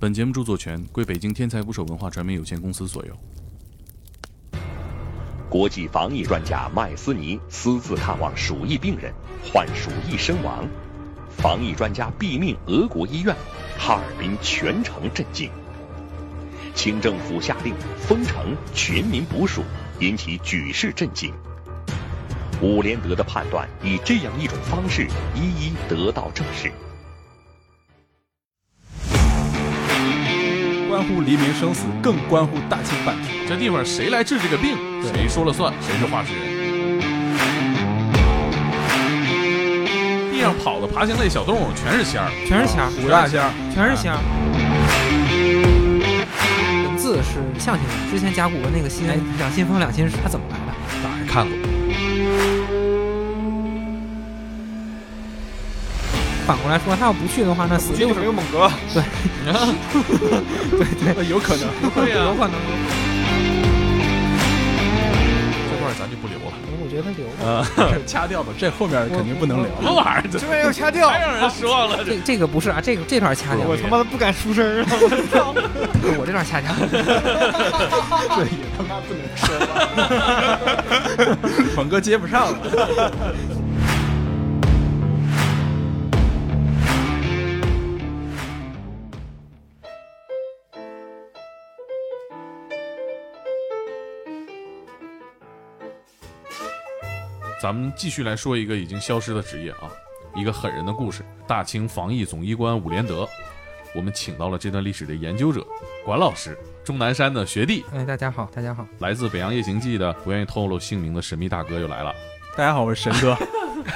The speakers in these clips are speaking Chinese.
本节目著作权归北京天才捕手文化传媒有限公司所有。国际防疫专家麦斯尼私自探望鼠疫病人，患鼠疫身亡。防疫专家毙命俄国医院，哈尔滨全城震惊。清政府下令封城、全民捕鼠，引起举世震惊。伍连德的判断以这样一种方式一一得到证实。乎黎民生死，更关乎大清版图。这地方谁来治这个病，谁说了算，谁是话事人。地上跑的爬行类小动物全是仙儿，全是仙儿，五大仙儿，全是仙儿。文字是象形的，之前甲骨文那个心，两心风两心事，它怎么来的？大爷看过。反过来说，他要不去的话，那死就是没有猛哥。对，对 对，有可能，对呀，有可能。这块咱就不留了，我觉得留啊，掐掉吧，这后面肯定不能留。什么玩意儿？这边要掐掉，太让人失望了。这这个不是啊，这个这段掐掉。我他妈的不敢出声啊！我这段掐掉。这也他妈不能说。猛哥接不上了。咱们继续来说一个已经消失的职业啊，一个狠人的故事——大清防疫总医官伍连德。我们请到了这段历史的研究者管老师，钟南山的学弟。哎，大家好，大家好。来自《北洋夜行记》的不愿意透露姓名的神秘大哥又来了。大家好，我是神哥。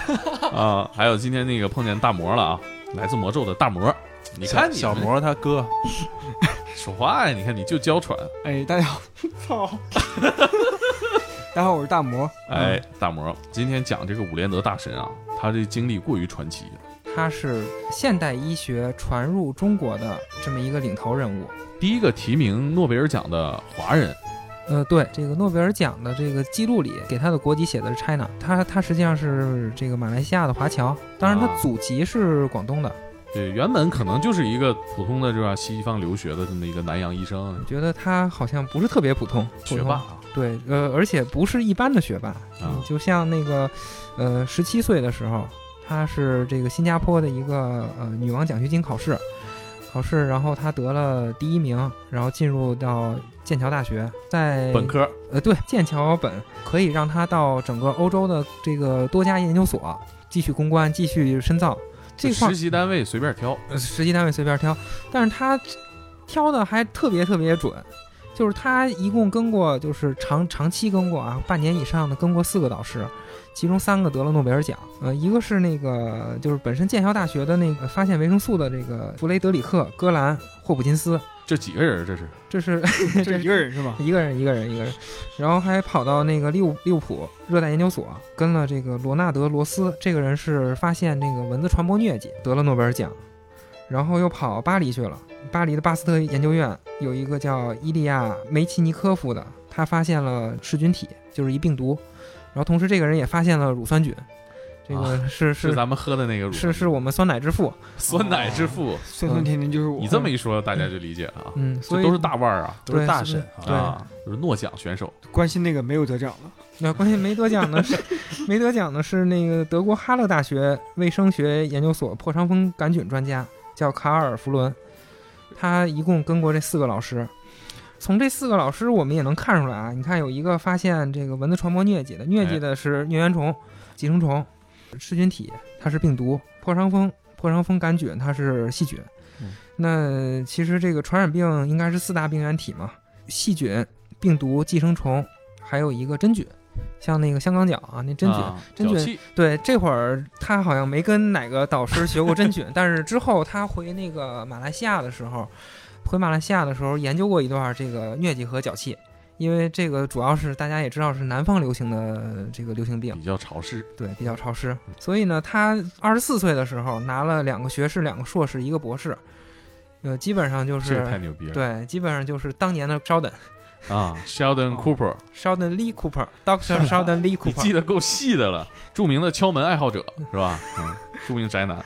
啊，还有今天那个碰见大魔了啊，来自魔咒的大魔。你看，小魔他哥说话呀！你看，你就娇喘。哎，大家好，操。大家好，我是大魔。哎，大魔，今天讲这个伍连德大神啊，他这经历过于传奇。他是现代医学传入中国的这么一个领头人物，第一个提名诺贝尔奖的华人。呃，对，这个诺贝尔奖的这个记录里给他的国籍写的是 China，他他实际上是这个马来西亚的华侨，当然他祖籍是广东的。对，原本可能就是一个普通的，是吧？西方留学的这么一个南洋医生。觉得他好像不是特别普通，学霸。对，呃，而且不是一般的学霸，就像那个，呃，十七岁的时候，他是这个新加坡的一个呃女王奖学金考试，考试，然后他得了第一名，然后进入到剑桥大学，在本科，呃，对，剑桥本可以让他到整个欧洲的这个多家研究所继续攻关，继续深造。这块实习单位随便挑，实习单位随便挑，但是他挑的还特别特别准。就是他一共跟过，就是长长期跟过啊，半年以上的跟过四个导师，其中三个得了诺贝尔奖。呃，一个是那个就是本身剑桥大学的那个发现维生素的这个弗雷德里克·戈兰·霍普金斯。这几个人？这是？这是这一个人是吗？一个人，一个人，一个人。然后还跑到那个利物利物浦热带研究所，跟了这个罗纳德·罗斯，这个人是发现那个蚊子传播疟疾，得了诺贝尔奖。然后又跑巴黎去了。巴黎的巴斯特研究院有一个叫伊利亚梅奇尼科夫的，他发现了噬菌体，就是一病毒。然后同时这个人也发现了乳酸菌，这个是是咱们喝的那个乳，是是我们酸奶之父，酸奶之父，酸酸甜甜就是我。你这么一说，大家就理解了啊。嗯，所以都是大腕儿啊，都是大神啊，都是诺奖选手。关心那个没有得奖的，那关心没得奖的是 没得奖的是那个德国哈勒大学卫生学研究所破伤风杆菌专家。叫卡尔·弗伦，他一共跟过这四个老师。从这四个老师，我们也能看出来啊。你看，有一个发现这个蚊子传播疟疾的，疟疾的是疟原虫、寄生虫、噬菌体，它是病毒；破伤风、破伤风杆菌，它是细菌。那其实这个传染病应该是四大病原体嘛：细菌、病毒、寄生虫，还有一个真菌。像那个香港脚啊，那真菌，真菌，对，这会儿他好像没跟哪个导师学过真菌，但是之后他回那个马来西亚的时候，回马来西亚的时候研究过一段这个疟疾和脚气，因为这个主要是大家也知道是南方流行的这个流行病，比较潮湿，对，比较潮湿，所以呢，他二十四岁的时候拿了两个学士、两个硕士、一个博士，呃，基本上就是太牛逼了，对，基本上就是当年的稍等。啊，Sheldon Cooper，Sheldon Lee Cooper，Doctor Sheldon Lee Cooper，记得够细的了。著名的敲门爱好者是吧？嗯，著名宅男。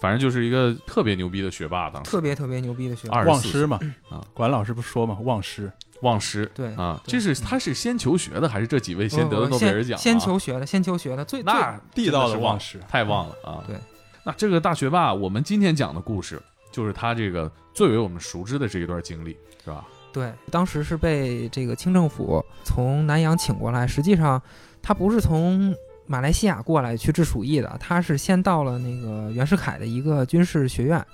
反反正就是一个特别牛逼的学霸，当时特别特别牛逼的学霸。二十四忘师嘛啊，管老师不说嘛，忘师。忘师对啊，对这是他是先求学的，还是这几位先得的诺贝尔奖啊？先先求学的，先求学的，最那地道的忘师太忘了啊！对，那这个大学霸，我们今天讲的故事，就是他这个最为我们熟知的这一段经历，是吧？对，当时是被这个清政府从南洋请过来，实际上他不是从马来西亚过来去治鼠疫的，他是先到了那个袁世凯的一个军事学院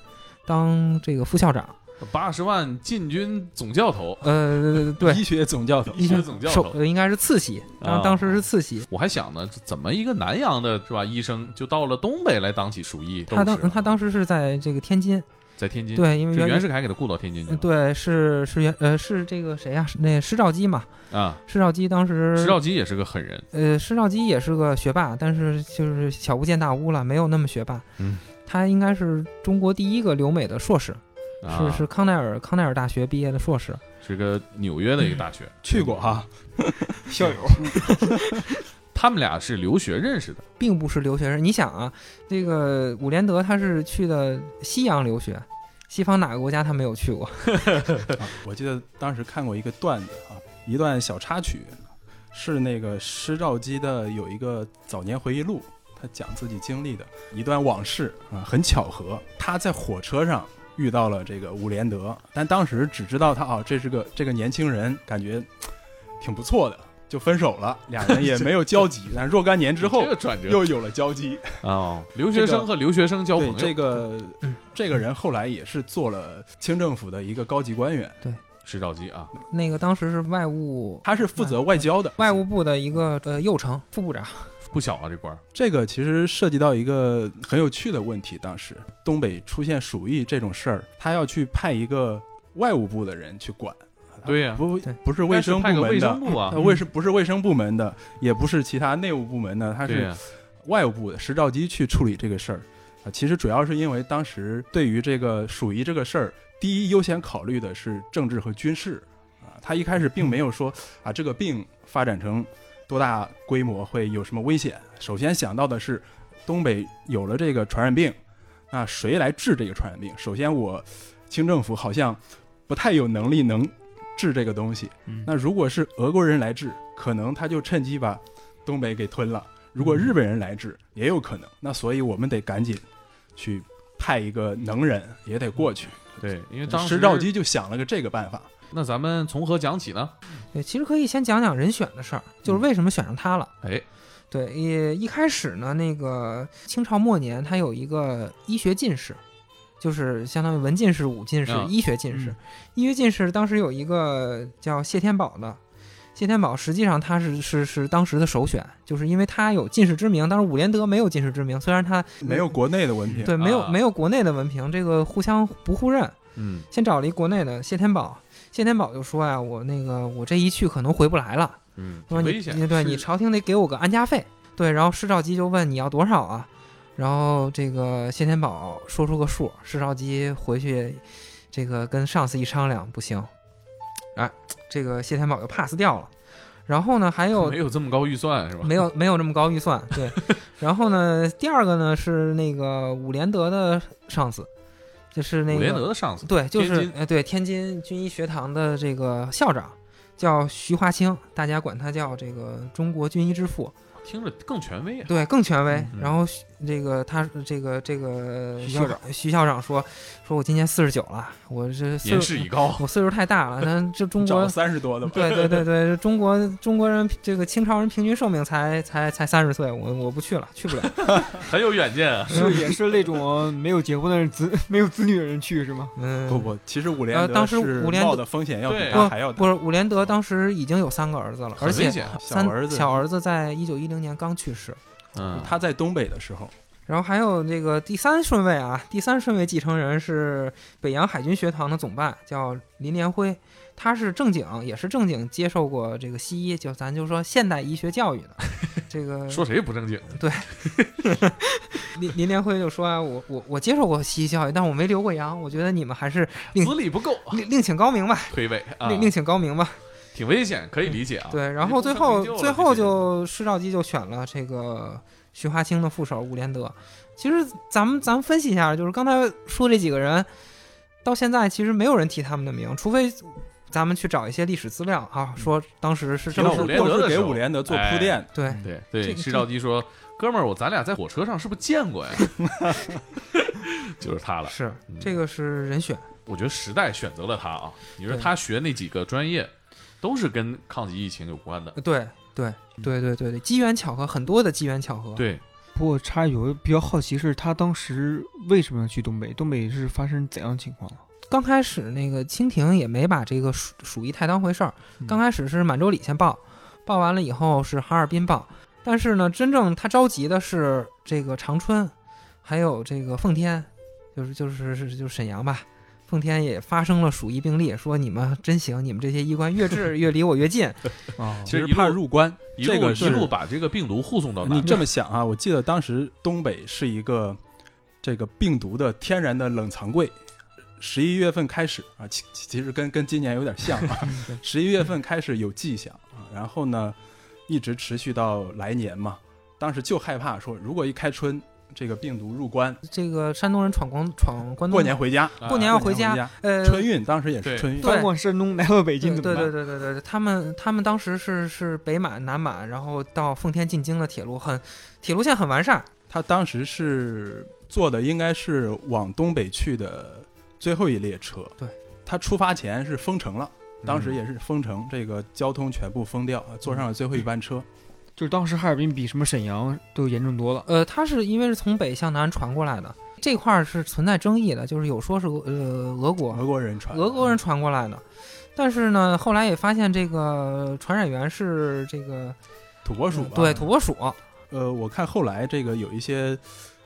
当这个副校长。八十万禁军总教头，呃，对，医学总教头，医学总教头。应该是次席，当啊当时是次席。我还想呢，怎么一个南洋的是吧医生就到了东北来当起鼠疫他？当他当时是在这个天津，在天津，对，因为袁袁世凯给他雇到天津去。对是是袁呃是这个谁呀、是那施肇基嘛，啊，施肇基当时施肇基也是个狠人，呃，施肇基也是个学霸，但是就是小巫见大巫了，没有那么学霸。嗯，他应该是中国第一个留美的硕士，啊。是是康奈尔康奈尔大学毕业的硕士。是个纽约的一个大学，去过哈，校友，他们俩是留学认识的。并不是留学生。你想啊，这个伍连德他是去的西洋留学，西方哪个国家他没有去过？啊我记得当时看过一个段子啊，一段小插曲，是那个施肇基的有一个早年回忆录，他讲自己经历的一段往事啊。很巧合，他在火车上遇到了这个伍连德，但当时只知道他啊，这是个这个年轻人，感觉挺不错的，就分手了，俩人也没有交集。但若干年之后这个转折又有了交集。哦，留学生和留学生交朋友，这个嗯这个人后来也是做了清政府的一个高级官员，对。石兆基啊，那个当时是外务他是负责外交的。外务部的一个呃右丞副部长。不小啊这官儿。这个其实涉及到一个很有趣的问题。当时东北出现鼠疫这种事儿，他要去派一个外务部的人去管。对呀不不是卫生部派个卫门的生，部啊呃，卫生不是卫生部门的，也不是其他内务部门的，他是，外务部的石兆基去处理这个事儿。啊，其实主要是因为当时对于这个鼠疫这个事儿，第一优先考虑的是政治和军事。啊，他一开始并没有说啊这个病发展成多大规模会有什么危险。首先想到的是，东北有了这个传染病，那谁来治这个传染病？首先我清政府好像不太有能力能治这个东西。嗯那如果是俄国人来治，可能他就趁机把东北给吞了。如果日本人来治，也有可能。那所以我们得赶紧去派一个能人，也得过去。对，因为当时石兆基就想了个这个办法。那咱们从何讲起呢？对，其实可以先讲讲人选的事儿，就是为什么选上他了。哎，对，也一开始呢，那个清朝末年，他有一个医学进士，就是相当于文进士、武进士、啊医学进士嗯。医学进士当时有一个叫谢天宝的，谢天宝实际上他是是是当时的首选，就是因为他有进士之名。当时伍连德没有进士之名，虽然他没有国内的文凭，对没有啊没有国内的文凭，这个互相不互认。嗯，先找了一国内的谢天宝，谢天宝就说呀、我那个我这一去可能回不来了。嗯，说你对你朝廷得给我个安家费。对，然后施肇基就问你要多少啊？然后这个谢天宝说出个数，施肇基回去这个跟上司一商量，不行，哎，这个谢天宝就 pass 掉了。然后呢，还有没有这么高预算是吧？没有没有这么高预算，对。然后呢，第二个呢是那个伍连德的上司，就是那个伍连德的上司，对，就是哎对天津军医学堂的这个校长叫徐华清，大家管他叫这个中国军医之父。听着更权威啊。对，更权威。嗯然后徐这个他这个这个徐校长徐校长说说我今年四十九了，我这岁数年事已高，我岁数太大了，那这中国 找三十多的吧。对对对对，中国中国人这个清朝人平均寿命才才才三十岁，我我不去了，去不了。很有远见啊。是也是那种没有结婚的人子没有子女的人去是吗？嗯，不不，其实伍连德呃当时是伍连德的风险要比他还要大。不是伍连德当时已经有三个儿子了，而且三小儿子小儿子在一九一零年刚去世。嗯，他在东北的时候，然后还有这个第三顺位啊，第三顺位继承人是北洋海军学堂的总办，叫林连辉，他是正经，也是正经接受过这个西医，就咱就说现代医学教育的。这个说谁不正经？对。林林连辉就说啊，我我我接受过西医教育，但我没留过洋，我觉得你们还是另资历不够，另另请高明吧，推诿啊，另另请高明吧。挺危险，可以理解啊。对，然后最后最后就施肇基就选了这个徐华清的副手伍连德。其实咱们咱们分析一下，就是刚才说这几个人，到现在其实没有人提他们的名，除非咱们去找一些历史资料啊，说当时是这么武都是都是给伍连德做铺垫，对，对对，这个施肇基说：“哥们儿，我咱俩在火车上是不是见过呀？” 就是他了。是嗯这个是人选，我觉得时代选择了他啊。你说他学那几个专业，都是跟抗击疫情有关的。对对对对对对，机缘巧合，很多的机缘巧合。对，不过插一句，我比较好奇是他当时为什么要去东北？东北是发生怎样的情况？刚开始那个清廷也没把这个鼠鼠疫太当回事儿，嗯刚开始是满洲里先报，报完了以后是哈尔滨报，但是呢，真正他着急的是这个长春，还有这个奉天，就是就是是就是沈阳吧。奉天也发生了鼠疫病例，说你们真行，你们这些医官越治越离我越近。啊 其实怕入关，一路这个是路把这个病毒护送到你。这么想啊，我记得当时东北是一个这个病毒的天然的冷藏柜。十一月份开始啊，其其其实跟跟今年有点像啊。十一月份开始有迹象啊，然后呢，一直持续到来年嘛。当时就害怕说，如果一开春，这个病毒入关，这个山东人闯关闯关东，过年回家，啊过年要回家，呃，春运当时也是春运，对翻过山东来到北京对？对对对对对，他们他们当时是是北满、南满，然后到奉天进京的铁路很，铁路线很完善。他当时是坐的应该是往东北去的最后一列车。对，他出发前是封城了，当时嗯也是封城，这个交通全部封掉，坐上了最后一班车。就是当时哈尔滨比什么沈阳都严重多了。呃，它是因为是从北向南传过来的，这块儿是存在争议的，就是有说是俄呃俄国俄国人传的，俄国人传过来的，但是呢，后来也发现这个传染源是这个土拨鼠吧？对土拨鼠，呃，我看后来这个有一些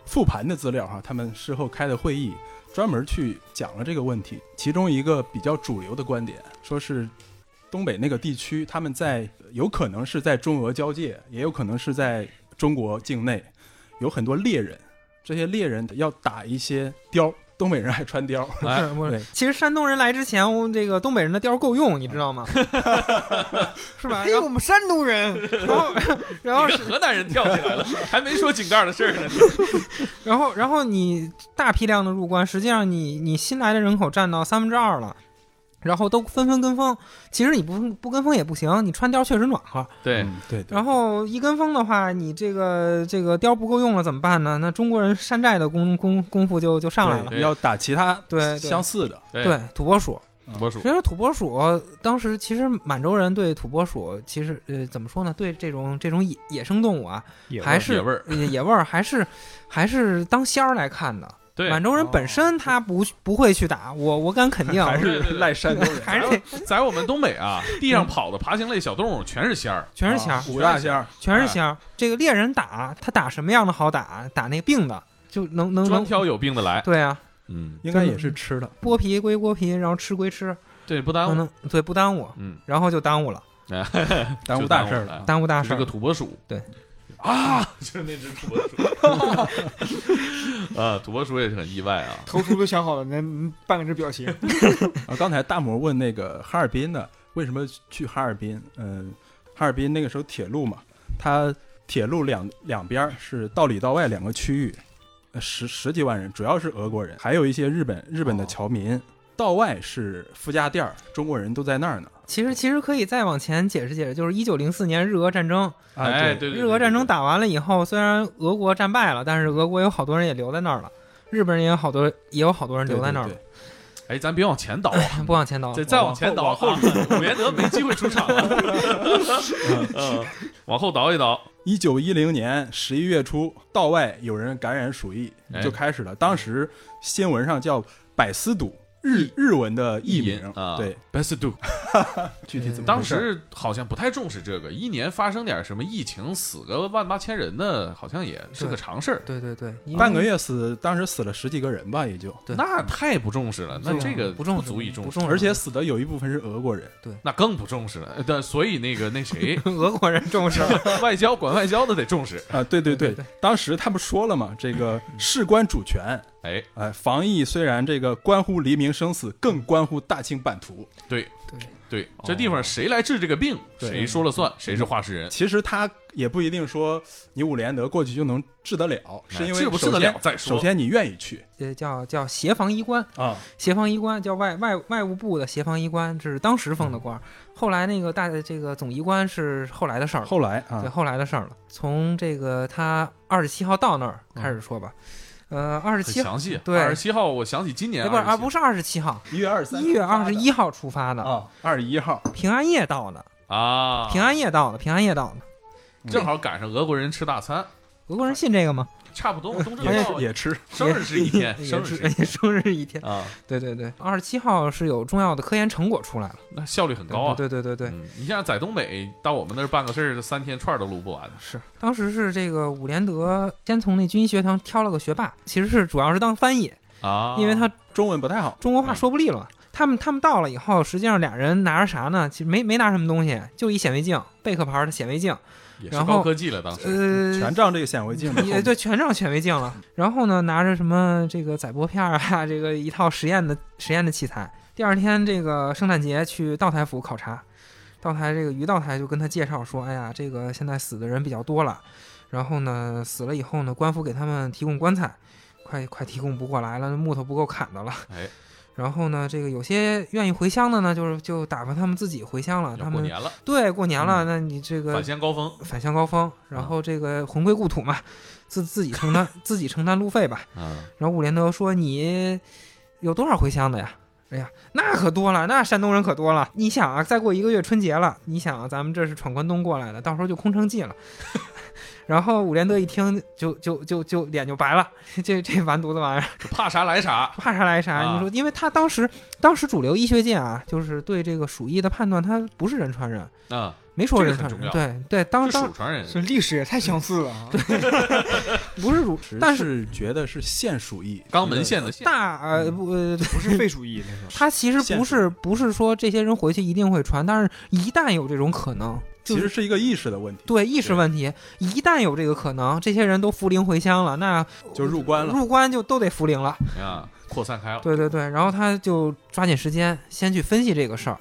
复盘的资料哈，他们事后开的会议，专门去讲了这个问题。其中一个比较主流的观点，说是东北那个地区，他们在有可能是在中俄交界，也有可能是在中国境内，有很多猎人，这些猎人要打一些貂，东北人还穿貂。对？其实山东人来之前，我们这个东北人的貂够用，你知道吗？是吧？因为我们山东人，然后然后是河南人跳起来了，还没说井盖的事儿呢。然后，然后你大批量的入关，实际上你你新来的人口占到三分之二了，然后都纷纷跟风。其实你不不跟风也不行，你穿貂确实暖和。对，嗯对对。然后一跟风的话，你这个这个貂不够用了怎么办呢？那中国人山寨的功功功夫就就上来了。要打其他对对相似的，对，土拨鼠。土拨鼠其实土拨鼠当时其实满洲人对土拨鼠其实呃怎么说呢？对这种这种野野生动物啊，还是野味儿呃 野味儿，还是还是当仙儿来看的。对，满洲人本身他不不会去打我，我敢肯定，还是赖山东人，还是得 在我们东北啊，地上跑的爬行类小动物全是仙儿，全是仙儿，五大仙儿，全是仙儿。这个猎人打他打什么样的好打？打那个病的，就能能能。专挑有病的来。对啊，嗯，应该也是吃的。剥皮归剥皮，然后吃归吃，对，不耽误。对不耽误，嗯，然后 就耽误了，耽误大事儿了。耽误大事儿是个。土拨鼠。对。啊，就是那只土拨鼠。啊，土拨鼠也是很意外啊。头图都想好了，那半个这表情。啊，刚才大魔问那个哈尔滨的，为什么去哈尔滨？嗯、哈尔滨那个时候铁路嘛，它铁路两两边儿是道里道外两个区域，呃十十几万人，主要是俄国人，还有一些日本日本的侨民。道外是夫家店儿，中国人都在那儿呢。其实其实可以再往前解释解释，就是一九零四年日俄战争，啊，哎，对，对对，日俄战争打完了以后，虽然俄国战败了，但是俄国有好多人也留在那儿了，日本人也有好多也有好多人留在那儿了。对对哎，咱别往前倒啊，不往前倒，再再往前倒，往后啊伍连德没机会出场了。嗯，往后倒一倒。一九一零年十一月初，道外有人感染鼠疫，哎。就开始了。当时新闻上叫百思堵，日日文的译译名啊。对，Best do，具体怎么当时好像不太重视这个，一年发生点什么疫情，死个万八千人的，好像也是个常事儿。对对对，半个月死，当时死了十几个人吧，也就，对。那太不重视了，那这个不重足以重视，而且死的有一部分是俄国人。对。那更不重视了。呃对，所以那个那谁，俄国人重视。外交管外交的得重视。啊，对对对。对，当时他不说了嘛，这个事关主权，哎，哎，防疫虽然这个关乎黎明生死，更关乎大清版图。对对。对，这地方谁来治这个病，对。谁说了算，谁是话事人。其实他也不一定说你伍连德过去就能治得了，是因为治不治得了再说。首先你愿意去。呃，叫叫协防医官，啊，协防医官叫外外外务部的协防医官，这是当时封的官儿。后来那个大这个总医官是后来的事儿了，后来啊，对后来的事儿了。从这个他二十七号到那儿开始说吧。呃，二十七。对二十七号，我想起今年哎不是啊，不是是二十七号，一月二十三，一月二十一号出发的，啊，二十一号，平安夜到的，啊，平安夜到的，平安夜到的。正好赶上俄国人吃大餐，俄国人信这个吗？差不多。东正也吃，生日是一天，生日是是一天生日一天。啊，对对对，二十七号是有重要的科研成果出来了，那效率很高啊。对对对对对，嗯，你像在东北到我们那儿办个事儿，三天串儿都录不完。是当时是这个伍连德先从那军医学堂挑了个学霸，其实是主要是当翻译，啊，因为他中文不太好，中国话说不利落。他们他们到了以后，实际上俩人拿着啥呢？其实没没拿什么东西，就一显微镜，贝壳牌的显微镜，也是然后高科技了，当时呃，全仗这个显微镜的后面。也对，全仗显微镜了。然后呢，拿着什么这个载玻片儿啊，这个一套实验的实验的器材。第二天这个圣诞节去道台府考察，道台这个于道台就跟他介绍说，哎呀，这个现在死的人比较多了，然后呢死了以后呢，官府给他们提供棺材，快快提供不过来了，木头不够砍的了。哎，然后呢，这个有些愿意回乡的呢，就是就打发他们自己回乡了。他们过年了，对过年了，嗯那你这个返乡高峰，返乡高峰，然后这个魂归故土嘛，自自己承担 自己承担路费吧。嗯，然后伍连德说：“你有多少回乡的呀？”哎呀，那可多了，那山东人可多了。你想啊，再过一个月春节了，你想啊，咱们这是闯关东过来的，到时候就空城计了。然后伍连德一听，就就就就脸就白了，这这完犊子玩意儿，怕啥来啥，怕啥来啥。啊你说，因为他当时当时主流医学界啊，就是对这个鼠疫的判断，他不是人传人，啊，没说人传人。对对，当当是蜀传人，这历史也太相似了啊！不是主，只但是是觉得是腺鼠疫，肛门腺的腺，大呃不呃，不是肺鼠疫那时候，他其实不是不是说这些人回去一定会传，但是一旦有这种可能，就其实是一个意识的问题，对意识问题，一旦有这个可能，这些人都扶灵回乡了，那就入关了。入关就都得扶灵了。啊，扩散开了，对对对，然后他就抓紧时间先去分析这个事儿。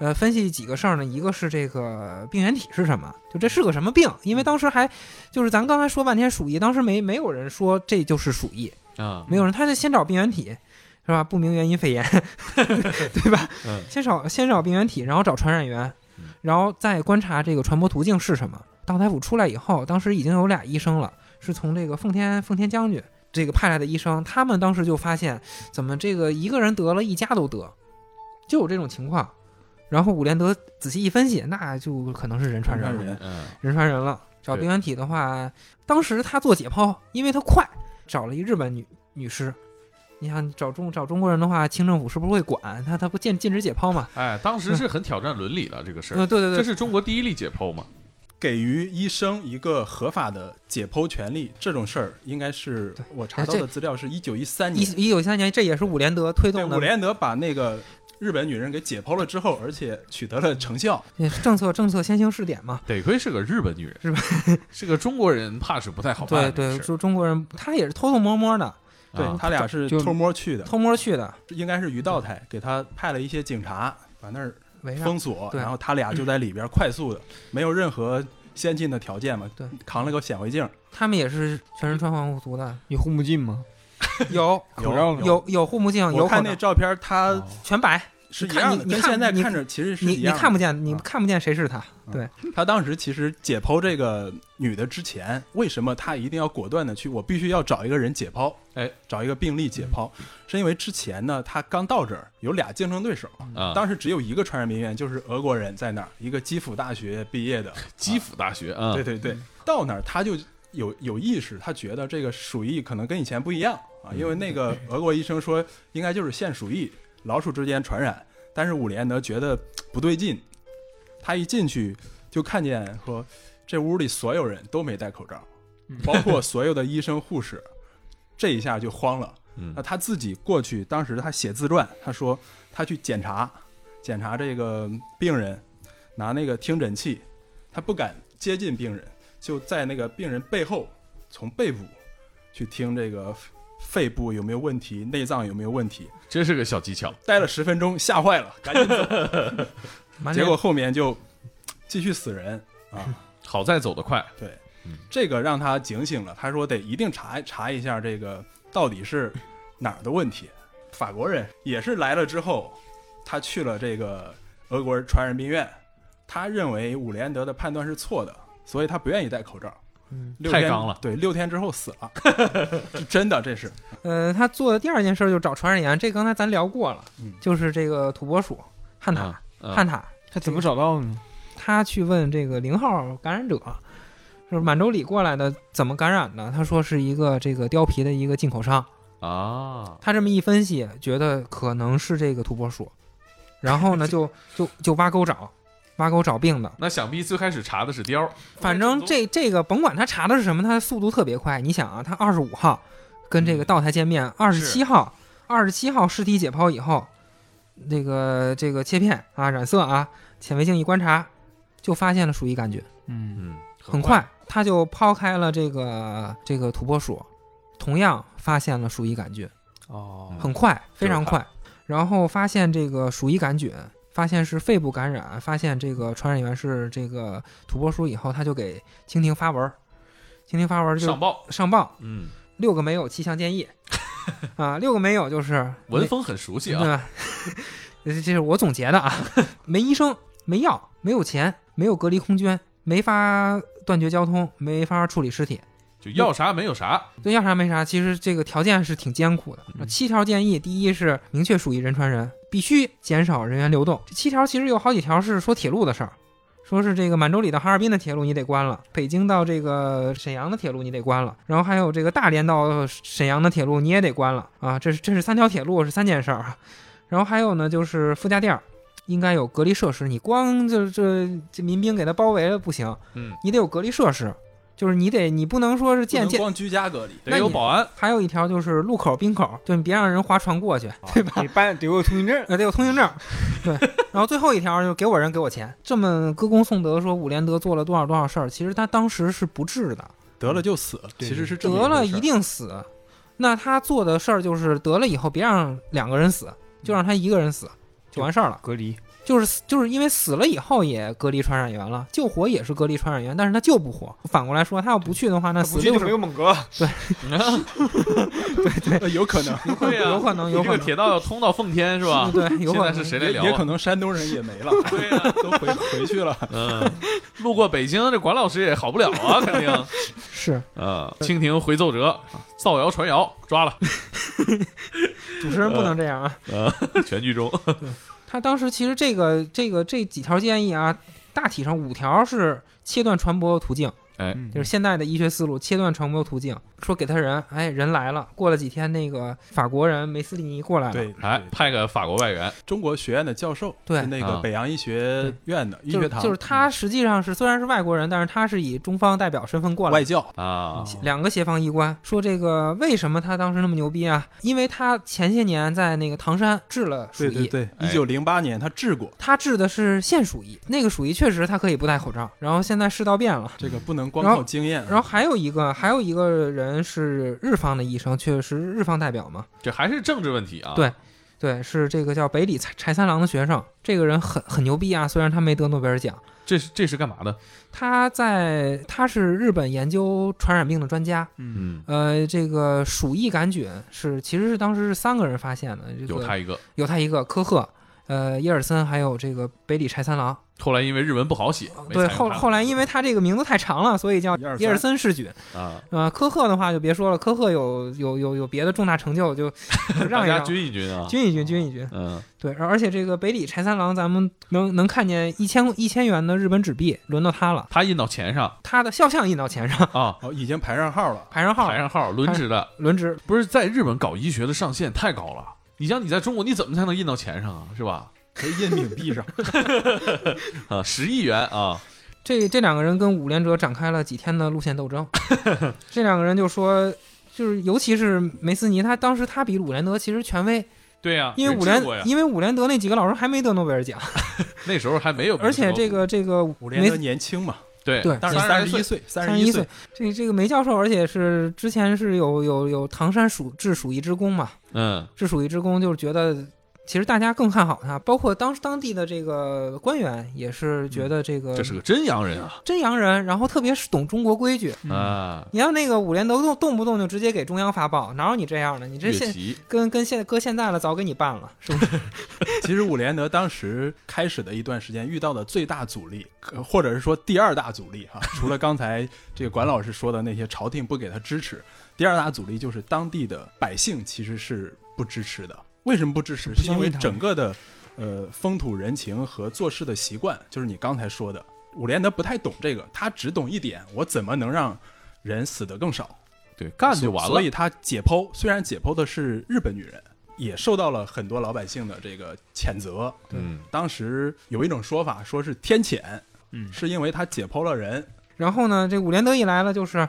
呃，分析几个事儿呢？一个是这个病原体是什么，就这是个什么病？因为当时还就是咱刚才说半天鼠疫，当时没没有人说这就是鼠疫，啊，没有人，他就先找病原体，是吧？不明原因肺炎，对吧？嗯先找先找病原体，然后找传染源嗯，然后再观察这个传播途径是什么。道台府出来以后，当时已经有俩医生了，是从这个奉天奉天将军这个派来的医生，他们当时就发现，怎么这个一个人得了，一家都得，就有这种情况。然后伍连德仔细一分析，那就可能是人传人了。人嗯，人传人了。找病原体的话，当时他做解剖，因为他快，找了一日本女女尸。你想找中找中国人的话，清政府是不是会管他？他不禁禁止解剖嘛？哎，当时是很挑战伦理的这个事儿，呃，对对对，这是中国第一例解剖嘛，给予医生一个合法的解剖权利，这种事儿应该是我查到的资料是一九一三一年，一九一三年，这也是伍连德推，动的伍连德把那个日本女人给解剖了之后，而且取得了成效。也是政策政策先行试点嘛。得亏是个日本女人，是吧？是个中国人，怕是不太好办对对，这个事儿。中中国人他也是偷偷摸摸的，对啊他俩是偷摸去的，偷摸去的，应该是于道台给他派了一些警察把那儿封锁，然后他俩就 在里边快速的，没有任何先进的条件嘛，对，扛了个显微镜，他们也是全身穿防护服的，有护目镜吗？有 口罩有有护目镜，有我看那照片，他哦。全白，是一样的，你跟现在看着其实是你你一样的。看不见，你啊看不见谁是他。对，他当时其实解剖这个女的之前，为什么他一定要果断的去？我必须要找一个人解剖，哎，找一个病例解剖，是因为之前呢，他刚到这儿有俩竞争对手，啊，当时只有一个传染病院，就是俄国人在那儿，一个基辅大学毕业的，基辅大学啊，对对对，到那儿他就有有意识，他觉得这个鼠疫可能跟以前不一样啊，因为那个俄国医生说应该就是腺鼠疫，老鼠之间传染，但是伍连德觉得不对劲，他一进去就看见说这屋里所有人都没戴口罩，包括所有的医生护士，这一下就慌了。嗯。那他自己过去，当时他写自传，他说他去检查，检查这个病人，拿那个听诊器，他不敢接近病人，就在那个病人背后，从背部去听这个肺部有没有问题，内脏有没有问题。这是个小技巧。待了十分钟，吓坏了，赶紧走。结果后面就继续死人啊。好在走得快，对嗯，这个让他警醒了。他说得一定查查一下这个到底是哪儿的问题。法国人也是来了之后，他去了这个俄国传染病院，他认为伍连德的判断是错的，所以他不愿意戴口罩。嗯六天太刚了对，六天之后死了，是 真的，这是呃，他做的第二件事就是找传染源，这刚才咱聊过了，嗯就是这个土拨鼠汉塔、汉塔，他怎么找到的呢？他去问这个零号感染者，就是满洲里过来的，怎么感染的？他说是一个这个貂皮的一个进口商。啊，他这么一分析，觉得可能是这个土拨鼠，然后呢，就就就挖沟找，挖沟找病的。那想必最开始查的是貂，反正这这个甭管他查的是什么，他的速度特别快。你想啊，他二十五号跟这个道台见面，二十七号二十七号尸体解剖以后，这个这个切片啊染色啊，显微镜一观察，就发现了鼠疫杆菌。嗯，嗯，很快他就抛开了这个这个土拨鼠，同样发现了鼠疫杆菌，哦，很快，非常快。然后发现这个鼠疫杆菌，发现是肺部感染，发现这个传染源是这个土拨鼠以后，他就给蜻蜓发文儿，清廷发文儿就上报，上报嗯，六个没有气象建议 啊，六个没有就是文风很熟悉啊，对吧？这这是我总结的啊，没医生，没药，没有钱，没有隔离空间，没法断绝交通，没法处理尸体。就要啥没有啥，对，要啥没啥，其实这个条件是挺艰苦的。嗯七条建议，第一是明确属于人传人，必须减少人员流动。这七条其实有好几条是说铁路的事儿，说是这个满洲里到哈尔滨的铁路你得关了，北京到这个沈阳的铁路你得关了，然后还有这个大连到沈阳的铁路你也得关了啊。这是这是三条铁路是三件事儿啊。然后还有呢，就是附加店儿应该有隔离设施，你光就这这民兵给他包围了不行，嗯，你得有隔离设施，就是你得你不能说是不见见。光居家隔离。得有保安，还有一条就是路口冰口，就你别让人划船过去，对吧？你办得有通行证。呃，得有通行证。对，然后最后一条就是给我人给我钱。这么歌功颂德说伍连德做了多少多少事儿，其实他当时是不治的，得了就死，对其实是得了一定死。那他做的事儿就是得了以后别让两个人死，就让他一个人死就完事儿了。隔离，就是死就是因为死了以后也隔离传染源了，救活也是隔离传染源，但是他救不活。反过来说，他要不去的话，那死就没有猛哥。对 有可能，对呀，有可能有可能这个铁道要通到奉天是吧？对，有现在可能是谁来聊啊？也也可能山东人也没了，对呀，都回回去了。嗯，路过北京，这管老师也好不了啊，肯定。是啊，蜻蜓回奏折，造谣传谣，抓了。主持人不能这样啊。呃，全剧终。他当时其实这个这个这几条建议啊，大体上五条是切断传播途径，哎，嗯就是现代的医学思路，切断传播途径。说给他人，哎，人来了，过了几天，那个法国人梅斯利尼过来了，对，哎，派个法国外援，中国学院的教授，对。那啊。个北洋医学院的医学堂，就是他实际上是虽然是外国人，但是他是以中方代表身份过来的。外教，啊，两个协防医官说：“这个为什么他当时那么牛逼啊？因为他前些年在那个唐山治了鼠疫，对对对，哎。一九零八年他治过，他治的是腺鼠疫，那个鼠疫确实他可以不戴口罩。然后现在世道变了，这个不能光靠经验。然后还有一个还有一个人是日方的医生，确实是日方代表嘛，这还是政治问题啊。对对，是这个叫北里柴柴三郎的学生，这个人很很牛逼啊，虽然他没得诺贝尔奖，这是这是干嘛的？他在他是日本研究传染病的专家。嗯，呃，这个鼠疫杆菌是其实是当时是三个人发现的，这个有他一个。有他一个科赫，呃，耶尔森还有这个北里柴三郎。后来因为日文不好写，对，后后来因为他这个名字太长了，所以叫耶尔森氏菌。啊，呃，科赫的话就别说了，科赫有有有有别的重大成就，就 就让大家一让。均一均啊。均一均，均一均。嗯，对，而而且这个北里柴三郎，咱们能能看见一千一千元的日本纸币，轮到他了，他印到钱上他的肖像印到钱上，啊，哦，已经排上号了。排上号，排上号轮值的，轮值。不是在日本搞医学的上限太高了。你像你在中国，你怎么才能印到钱上啊？是吧？可以印冥币上，啊，十亿元啊，这这两个人跟伍连哲展开了几天的路线斗争。这两个人就说，就是尤其是梅斯尼，他当时他比伍连德其实权威，对呀，因为伍连因为伍连德那几个老师还没得诺贝尔奖，那时候还没有，而且这个这个伍连德年轻嘛，对对当时三十十一岁，三三十一岁岁，，这这个梅教授，而且是之前是有有有唐山蜀治蜀夷之功嘛，嗯，治蜀夷之功就是觉得。其实大家更看好他，包括当当地的这个官员也是觉得这个这是个真洋人啊真洋人，然后特别是懂中国规矩。嗯啊！你像那个伍连德动动不动就直接给中央发报，哪有你这样的？你这现跟跟现搁现在了，早给你办了，是不是？其实伍连德当时开始的一段时间遇到的最大阻力，呃或者是说第二大阻力哈、除了刚才这个管老师说的那些朝廷不给他支持，第二大阻力就是当地的百姓其实是不支持的。为什么不支持？是因为整个的呃风土人情和做事的习惯，就是你刚才说的，伍连德不太懂这个，他只懂一点，我怎么能让人死得更少。对，干就完了。所以他解剖，虽然解剖的是日本女人，也受到了很多老百姓的这个谴责。嗯，当时有一种说法，说是天谴，嗯是因为他解剖了人，然后呢，这伍连德一来了，就是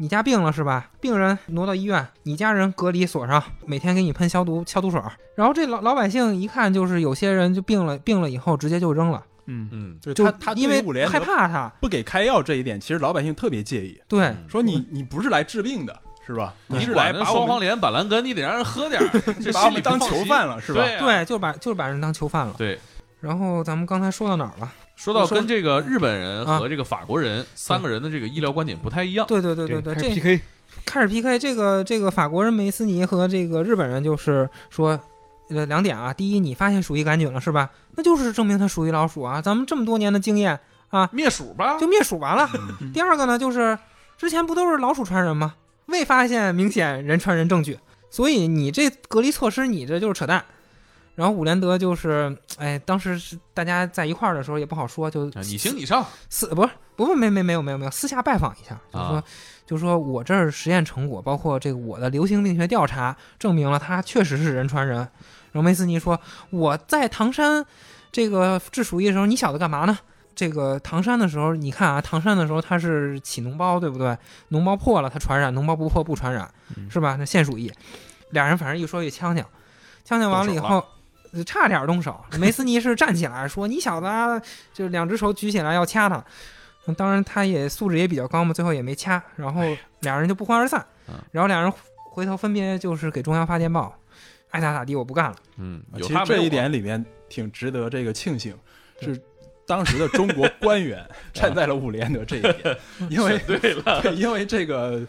你家病了是吧？病人挪到医院，你家人隔离锁上，每天给你喷消毒消毒水儿。然后这老老百姓一看，就是有些人就病了，病了以后直接就扔了，嗯，嗯，就就他他因为害怕他。不给开药这一点，其实老百姓特别介意，对，嗯说你你不是来治病的，是吧？你是管人双黄连板蓝根，你得让人喝点儿，这把我心里们当囚犯了是吧对啊对，就把就是把人当囚犯了。对。然后咱们刚才说到哪儿了？说到跟这个日本人啊和这个法国人三个人的这个医疗观点不太一样，对对对对对，开始这 PK，开始 PK 这个这个法国人梅斯尼和这个日本人就是说，呃两点啊，第一，你发现鼠疫杆菌了是吧？那就是证明它属于老鼠啊，咱们这么多年的经验啊灭鼠吧就灭鼠完了。嗯第二个呢，就是之前不都是老鼠传人吗？未发现明显人传人证据，所以你这隔离措施你这就是扯淡。然后伍连德就是，哎，当时是大家在一块儿的时候也不好说，就啊你行你上，私不是不不没没没有没有没有私下拜访一下，就是说、啊就是说我这儿实验成果，包括这个我的流行病学调查，证明了他确实是人传人。然后梅斯尼说我在唐山这个治鼠疫的时候，你小子干嘛呢？这个唐山的时候，你看啊，唐山的时候它是起脓包，对不对？脓包破了它传染，脓包不破不传染，嗯是吧？那现鼠疫，俩人反正一说一呛呛，呛呛完了以后，呃差点动手。梅斯尼是站起来说：“你小子啊，就两只手举起来要掐他。”嗯当然他也素质也比较高嘛，最后也没掐，然后俩人就不欢而散嗯。然后俩人回头分别就是给中央发电报，爱咋咋地，我不干了。嗯，啊其实这一点里面挺值得这个庆幸，是当时的中国官员 站在了伍连德这一边，因为 对了，因为这个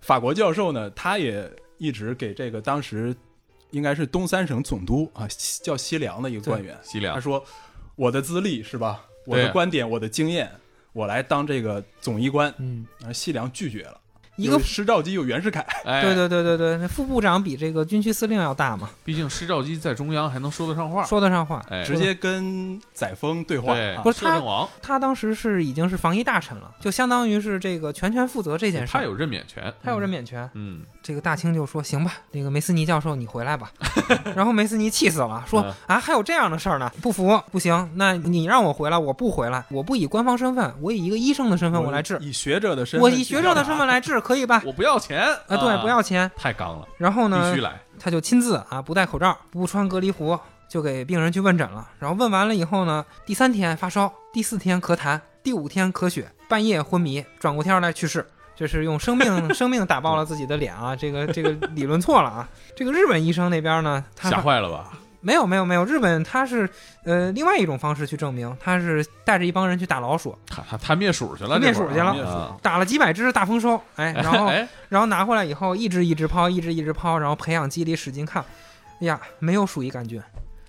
法国教授呢，他也一直给这个当时应该是东三省总督啊，叫西凉的一个官员，西凉他说：“我的资历是吧？我的观点，我的经验，我来当这个总医官。嗯，”而西凉拒绝了。一个有施肇基有袁世凯，哎，对对对对对，那副部长比这个军区司令要大嘛，毕竟施肇基在中央还能说得上话，说得上话。哎，直接跟载沣对话。对，啊不是他摄政王，他当时是已经是防疫大臣了，就相当于是这个全权负责这件事。他有任免权，他有任免权。嗯，这个大清就说：“行吧，那个梅斯尼教授你回来吧。”然后梅斯尼气死了，说嗯：“啊，还有这样的事儿呢？不服不行，那你让我回来，我不回来，我不以官方身份，我以一个医生的身份我来治，以学者的身份，我以学者的身份来治，可以吧？我不要钱啊，对，不要钱。太刚了，然后呢必须，来，他就亲自啊，不戴口罩，不穿隔离服，就给病人去问诊了。然后问完了以后呢，第三天发烧，第四天咳痰，第五天咳血，半夜昏迷，转过天儿来去世。这是用生命 生命打爆了自己的脸啊！这个这个理论错了啊！这个日本医生那边呢，他吓坏了吧？没有没有没有，日本他是呃另外一种方式去证明，他是带着一帮人去打老鼠，他他他灭鼠去了，灭鼠去了打了几百只大丰收，哎，然后哎，然后拿回来以后一只一只抛，一只一只抛，然后培养基里使劲看，哎呀，没有鼠疫杆菌。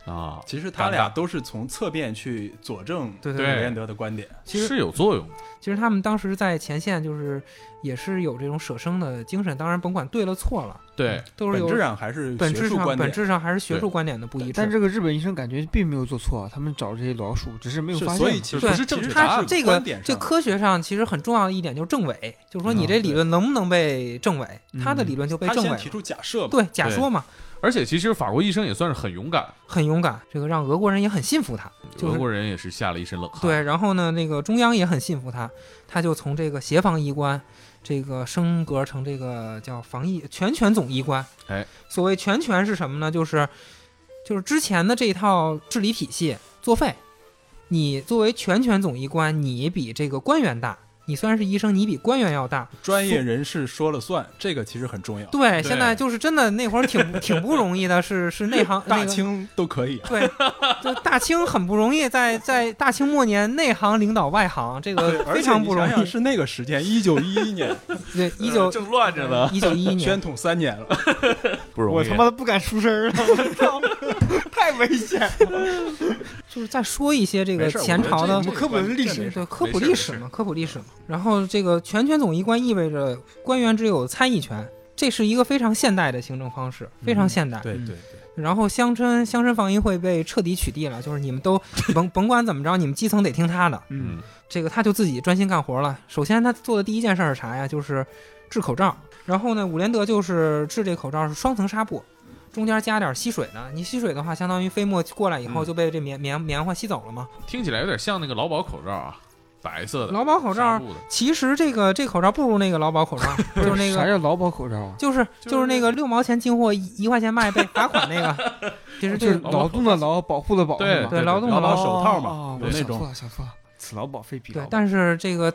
啊，其实他俩都是从侧面去佐证对对对连德的观点。其实是有作用的，其实他们当时在前线就是也是有这种舍生的精神，当然甭管对了错了，对，都是有本质上还是本质上学术观点本质上还是学术观点的不一致。但这个日本医生感觉并没有做错，他们找这些老鼠只是没有发现。所以其实对不是正其实确答案是这个这科学上其实很重要的一点就是证伪，就是说你嗯这理论能不能被证伪，嗯他的理论就被证伪。他先提出假设嘛，对，假说嘛，而且其实法国医生也算是很勇敢，很勇敢，这个让俄国人也很信服他。就是俄国人也是吓了一身冷汗。对，然后呢，那个中央也很信服他，他就从这个协防医官，这个升格成这个叫防疫全权总医官。哎，所谓全权是什么呢？就是就是之前的这一套治理体系作废，你作为全权总医官，你比这个官员大。你虽然是医生，你比官员要大。专业人士说了算，这个其实很重要。对，对现在就是真的那会儿挺挺不容易的，是是内行 那个大清都可以，对，就大清很不容易，在在大清末年，内行领导外行，这个而非常不容易。想想是那个时间，一九一一年，对，一九正乱着呢，一九一一年宣，统三年了，不容易。我他妈的不敢出声了，我操，太危险了！就是再说一些这个前朝的科普历史对科普历史嘛，科普历史嘛。然后这个全权总医官意味着官员只有参议权，这是一个非常现代的行政方式，非常现代。嗯对对对，然后乡绅乡绅放映会被彻底取缔了，就是你们都甭 甭管怎么着，你们基层得听他的。嗯，这个他就自己专心干活了。首先他做的第一件事是啥呀？就是制口罩。然后呢，伍连德就是制这口罩是双层纱布，中间加点吸水的。你吸水的话，相当于飞沫过来以后嗯就被这棉棉棉花吸走了嘛。听起来有点像那个劳保口罩啊，白色的劳保口罩布的其实这个这口罩不如那个劳保口罩，就是那个啥叫劳保口罩啊？就是就是那个六毛钱进货一一块钱卖被罚款那个，其实就是这个劳动的劳，保护的保，对是吗对劳动的劳手套嘛哦有那种错了，想错了，此劳保非彼劳。，对但是这个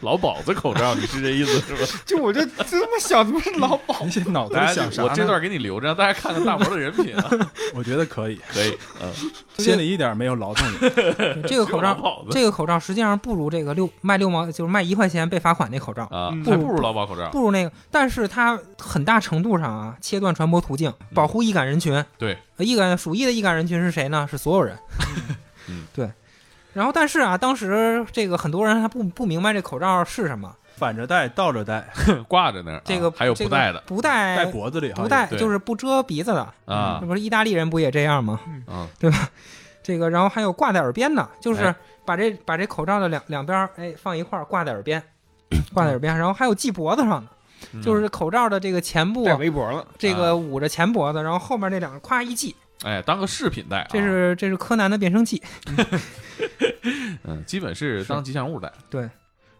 劳保子口罩，你是这意思是吧？就我就这么想，怎么是老鸨？你这脑袋想啥我这段给你留着，让大家看看大毛的人品啊。我觉得可以，可以，嗯，心里一点没有劳动力。这个口罩这个口罩实际上不如这个六卖六毛就是卖一块钱被罚款那口罩。啊，不如老鸨口罩。不如那个，但是它很大程度上啊，切断传播途径，保护易感人群。对呃，易感鼠疫的易感人群是谁呢？是所有人。嗯，对。然后，但是啊，当时这个很多人他不不明白这口罩是什么，反着戴，倒着戴，挂在那儿啊，这个还有不戴的不戴戴脖子里哈。不戴就是不遮鼻子的，啊。这，不是意大利人不也这样吗？嗯，这个，然后还有挂在耳边的，就是哎。把这把这口罩的两两边儿哎放一块儿挂在耳边，挂在耳边，然后还有系脖子上的，嗯。就是口罩的这个前部围脖了，这个捂着前脖子，然后后面那两个咵一系，哎，当个饰品戴啊，这是这是柯南的变声器。嗯，基本是当吉祥物戴。对，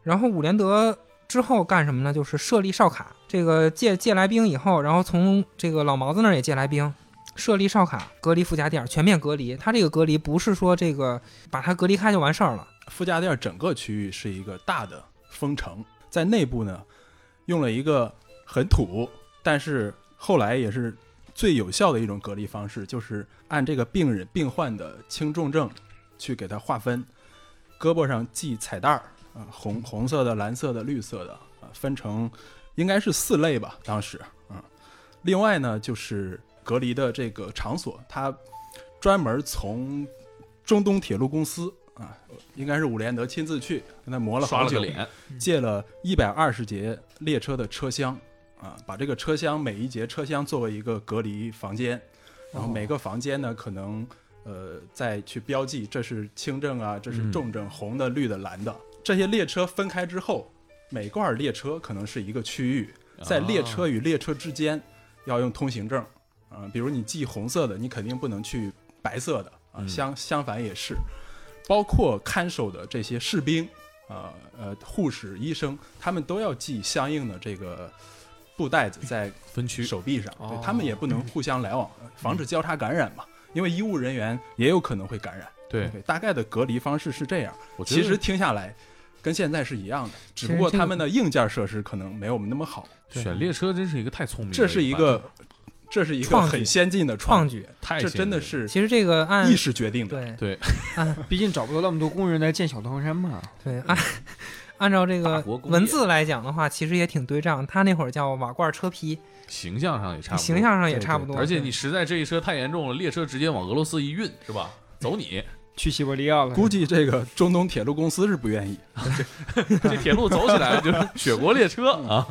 然后伍连德之后干什么呢？就是设立哨卡，这个借借来兵以后，然后从这个老毛子那儿也借来兵，设立哨卡，隔离附加店，全面隔离。他这个隔离不是说这个把它隔离开就完事儿了，副驾店整个区域是一个大的封城，在内部呢，用了一个很土，但是后来也是最有效的一种隔离方式，就是按这个病人病患的轻重症去给他划分，胳膊上系彩带儿啊，红红色的、蓝色的、绿色的啊，分成应该是四类吧，当时啊。另外呢，就是隔离的这个场所，他专门从中东铁路公司啊，应该是伍连德亲自去跟他磨了好久，刷了个脸，借了一百二十节列车的车厢啊，把这个车厢每一节车厢作为一个隔离房间，然后每个房间呢可能呃再去标记这是轻症啊，这是嗯。重症，红的、绿的、蓝的。这些列车分开之后，每段列车可能是一个区域，在列车与列车之间要用通行证啊、比如你系红色的，你肯定不能去白色的啊，嗯。相相反也是，包括看守的这些士兵啊呃护士、医生，他们都要记相应的这个布袋子在分区手臂上，对哦他们也不能互相来往，防止交叉感染嘛。因为医务人员也有可能会感染。对，对，大概的隔离方式是这样。其实听下来，跟现在是一样的，只不过他们的硬件设施可能没有我们那么好。选列车真是一个太聪明这是一个，这是一个很先进的创举，举。这真的是其实这个按意识决定的。对对毕竟找不到那么多工人来建小汤山嘛。对按按照这个文字来讲的话，其实也挺对仗。他那会儿叫瓦罐车皮，形象上也差不多，形象上也差不多。而且你实在这一车太严重了，列车直接往俄罗斯一运，是吧？走你，去西伯利亚了，估计这个中东铁路公司是不愿意。这铁路走起来就是雪国列车啊！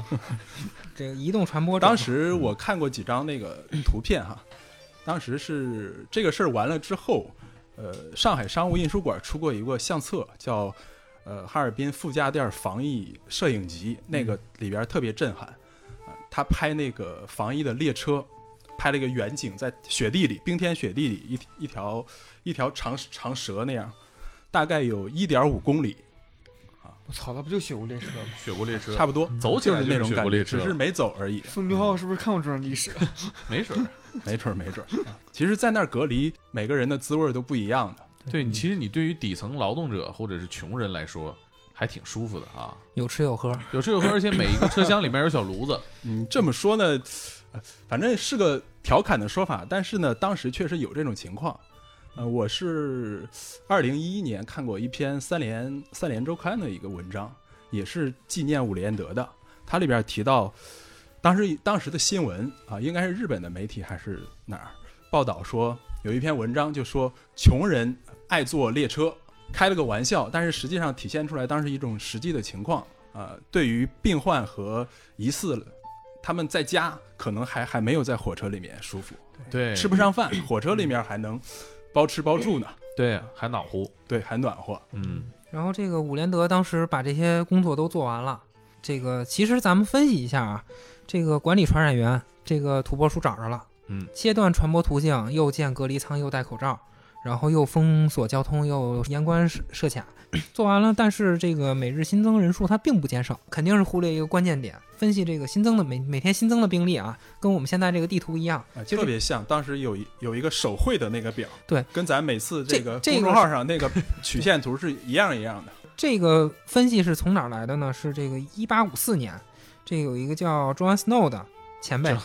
这个移动传播当时我看过几张那个图片哈，当时是这个事儿完了之后，呃，上海商务印书馆出过一个相册，叫呃哈尔滨傅家店防疫摄影集，那个里边特别震撼。啊，他拍那个防疫的列车，拍了一个远景，在雪地里，冰天雪地里一一条一条长长蛇那样，大概有一点五公里，我操，那不就雪国列车吗？雪国列车差不多，走起来就是那种感觉，只，是没走而已。宋明浩是不是看过这段历史？没准儿 没准儿，没准其实，在那儿隔离，每个人的滋味都不一样的。对你，其实你对于底层劳动者或者是穷人来说，还挺舒服的啊，有吃有喝。有吃有喝，而且每一个车厢里面有小炉子。嗯，这么说呢，呃反正是个调侃的说法，但是呢，当时确实有这种情况。呃，我是二零一一年看过一篇三联三联周刊的一个文章，也是纪念伍连德的。它里边提到，当时当时的新闻啊，应该是日本的媒体还是哪儿报道说，有一篇文章就说穷人爱坐列车，开了个玩笑，但是实际上体现出来当时一种实际的情况。呃，对于病患和疑似他们在家可能还还没有在火车里面舒服，对，吃不上饭，火车里面还能包吃包住呢，对，还暖和。对，还暖和。嗯，然后这个伍连德当时把这些工作都做完了。这个其实咱们分析一下啊，这个管理传染源，这个土拨鼠找着了，嗯，切断传播途径，又建隔离舱，又戴口罩，然后又封锁交通，又严关设设卡，做完了。但是这个每日新增人数它并不减少，肯定是忽略一个关键点。分析这个新增的每每天新增的病例啊，跟我们现在这个地图一样，啊，就是特别像当时有一有一个手绘的那个表，对，跟咱每次这个这个公众号上那个曲线图是一样一样的。这个分析是从哪儿来的呢？是这个一八五四年，这有一个叫 John Snow 的前辈，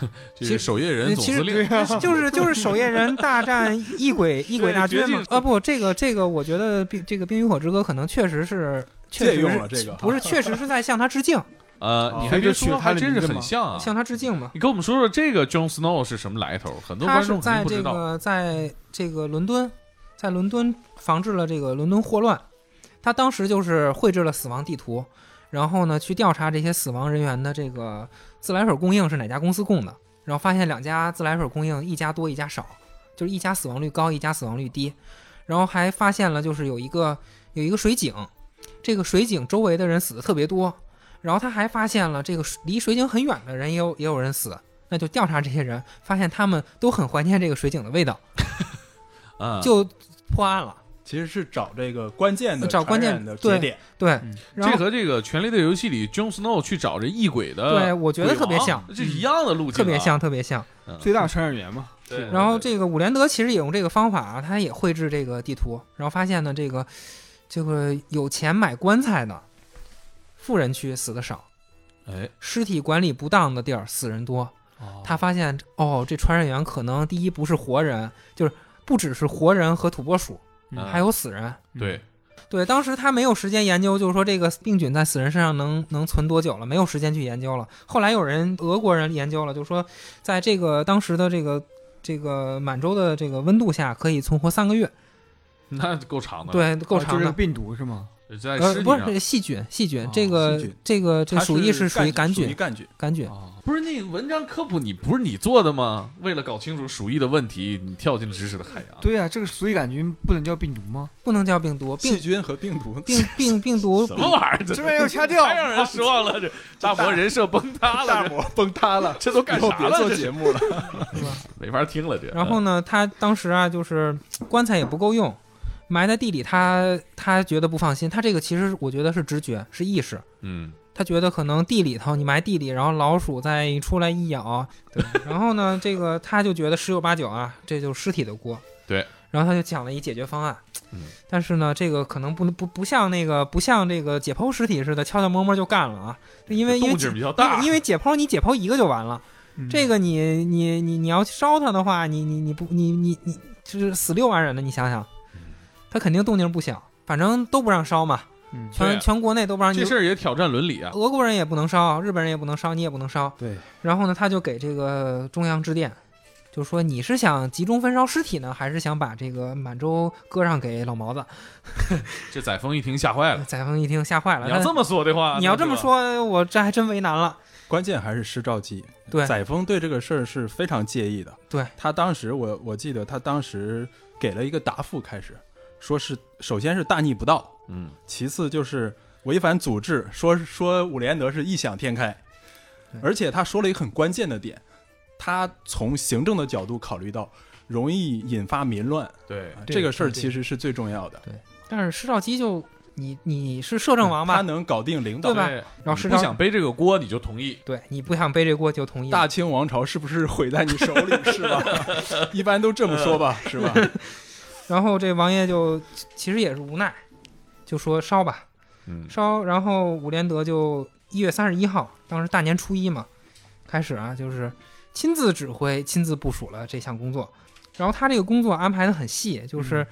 这是守夜人总其实司令。就是就是守夜人大战异鬼 异鬼大军。嘛啊不，这个这个，我觉得冰这个《冰与火之歌》可能确实是确借实是用了这个不是确实是在向他致敬，呃，哦你还别说，还真是很像啊。向他致敬嘛。你跟我们说说这个 Jon Snow 是什么来头？很多他观众在这定不知道。个在这个伦敦，在伦敦防治了这个伦敦霍乱。他当时就是绘制了死亡地图，然后呢去调查这些死亡人员的这个自来水供应是哪家公司供的，然后发现两家自来水供应一家多一家少，就是一家死亡率高，一家死亡率低。然后还发现了就是有一个有一个水井，这个水井周围的人死的特别多。然后他还发现了这个离水井很远的人也有也有人死，那就调查这些人，发现他们都很怀念这个水井的味道，嗯，就破案了。其实是找这个关键的找关键的对节点。对，嗯然后这和这个《权力的游戏》里 Jon Snow 去找这异鬼的，对我觉得特别像，这一样的路径啊，特别像，特别像。嗯。最大传染源嘛。对然后这个伍连德其实也用这个方法啊，他也绘制这个地图，然后发现呢，这个这个有钱买棺材的富人区死的少，哎，尸体管理不当的地儿死人多。哦他发现哦，这传染源可能第一不是活人，就是不只是活人和土拨鼠，嗯还有死人。对，对，当时他没有时间研究，就是说这个病菌在死人身上能能存多久了，没有时间去研究了。后来有人俄国人研究了，就是说在这个当时的这个这个满洲的这个温度下，可以存活三个月，那够长的。，对，够长的哦就是这个。病毒是吗？在呃，不尸体上是细菌，细菌，哦这个这个这鼠疫是属于杆杆菌，属于杆菌。杆菌。哦不是那个文章科普，你不是你做的吗？为了搞清楚鼠疫的问题，你跳进了知识的海洋。对啊、这个鼠疫杆菌不能叫病毒吗？不能叫病毒，病细菌和病毒，病病病毒什么玩意儿？这这边又掐掉太让人失望了！这 大伯人设崩塌了，大魔崩塌了，这都干啥了？做节目了。没法听了，这。然后呢，他当时啊，就是棺材也不够用，埋在地里他，他觉得不放心。他这个其实我觉得是直觉，是意识。嗯，他觉得可能地里头你埋地里，然后老鼠再出来一咬，对，然后呢，这个他就觉得十有八九啊，这就是尸体的锅。对，然后他就讲了一解决方案。嗯，但是呢，这个可能不能不不像那个不像这个解剖尸体似的悄悄摸摸就干了啊，因为因为动静比较大因为因为解剖你解剖一个就完了。嗯这个你你你你要烧它的话，你你你不你你你就是死六万人的，你想想，他肯定动静不小，反正都不让烧嘛，全全国内都不让你这。事儿也挑战伦理啊。俄国人也不能烧，日本人也不能烧，你也不能烧。对，然后呢，他就给这个中央致电，就说你是想集中焚烧尸体呢，还是想把这个满洲割让给老毛子？这载沣一听吓坏了。载沣一听吓坏了，你要这么说的话，你要这么，说，我这还真为难了。关键还是施肇基。对载沣对这个事儿是非常介意的。对他当时我我记得他当时给了一个答复，开始说是首先是大逆不道，嗯，其次就是违反祖制，说说伍连德是异想天开，而且他说了一个很关键的点，他从行政的角度考虑到容易引发民乱，对啊这个事儿其实是最重要的。对但是施肇基就你你是摄政王吧？他能搞定领导对吧你然后施肇不想背这个锅，你就同意。对你不想背这锅就同意。大清王朝是不是毁在你手里？是吧？一般都这么说吧，是吧？然后这王爷就其实也是无奈，就说烧吧，嗯，烧。然后伍连德就一月三十一号，当时大年初一嘛，开始啊，就是亲自指挥、亲自部署了这项工作。然后他这个工作安排的很细，就是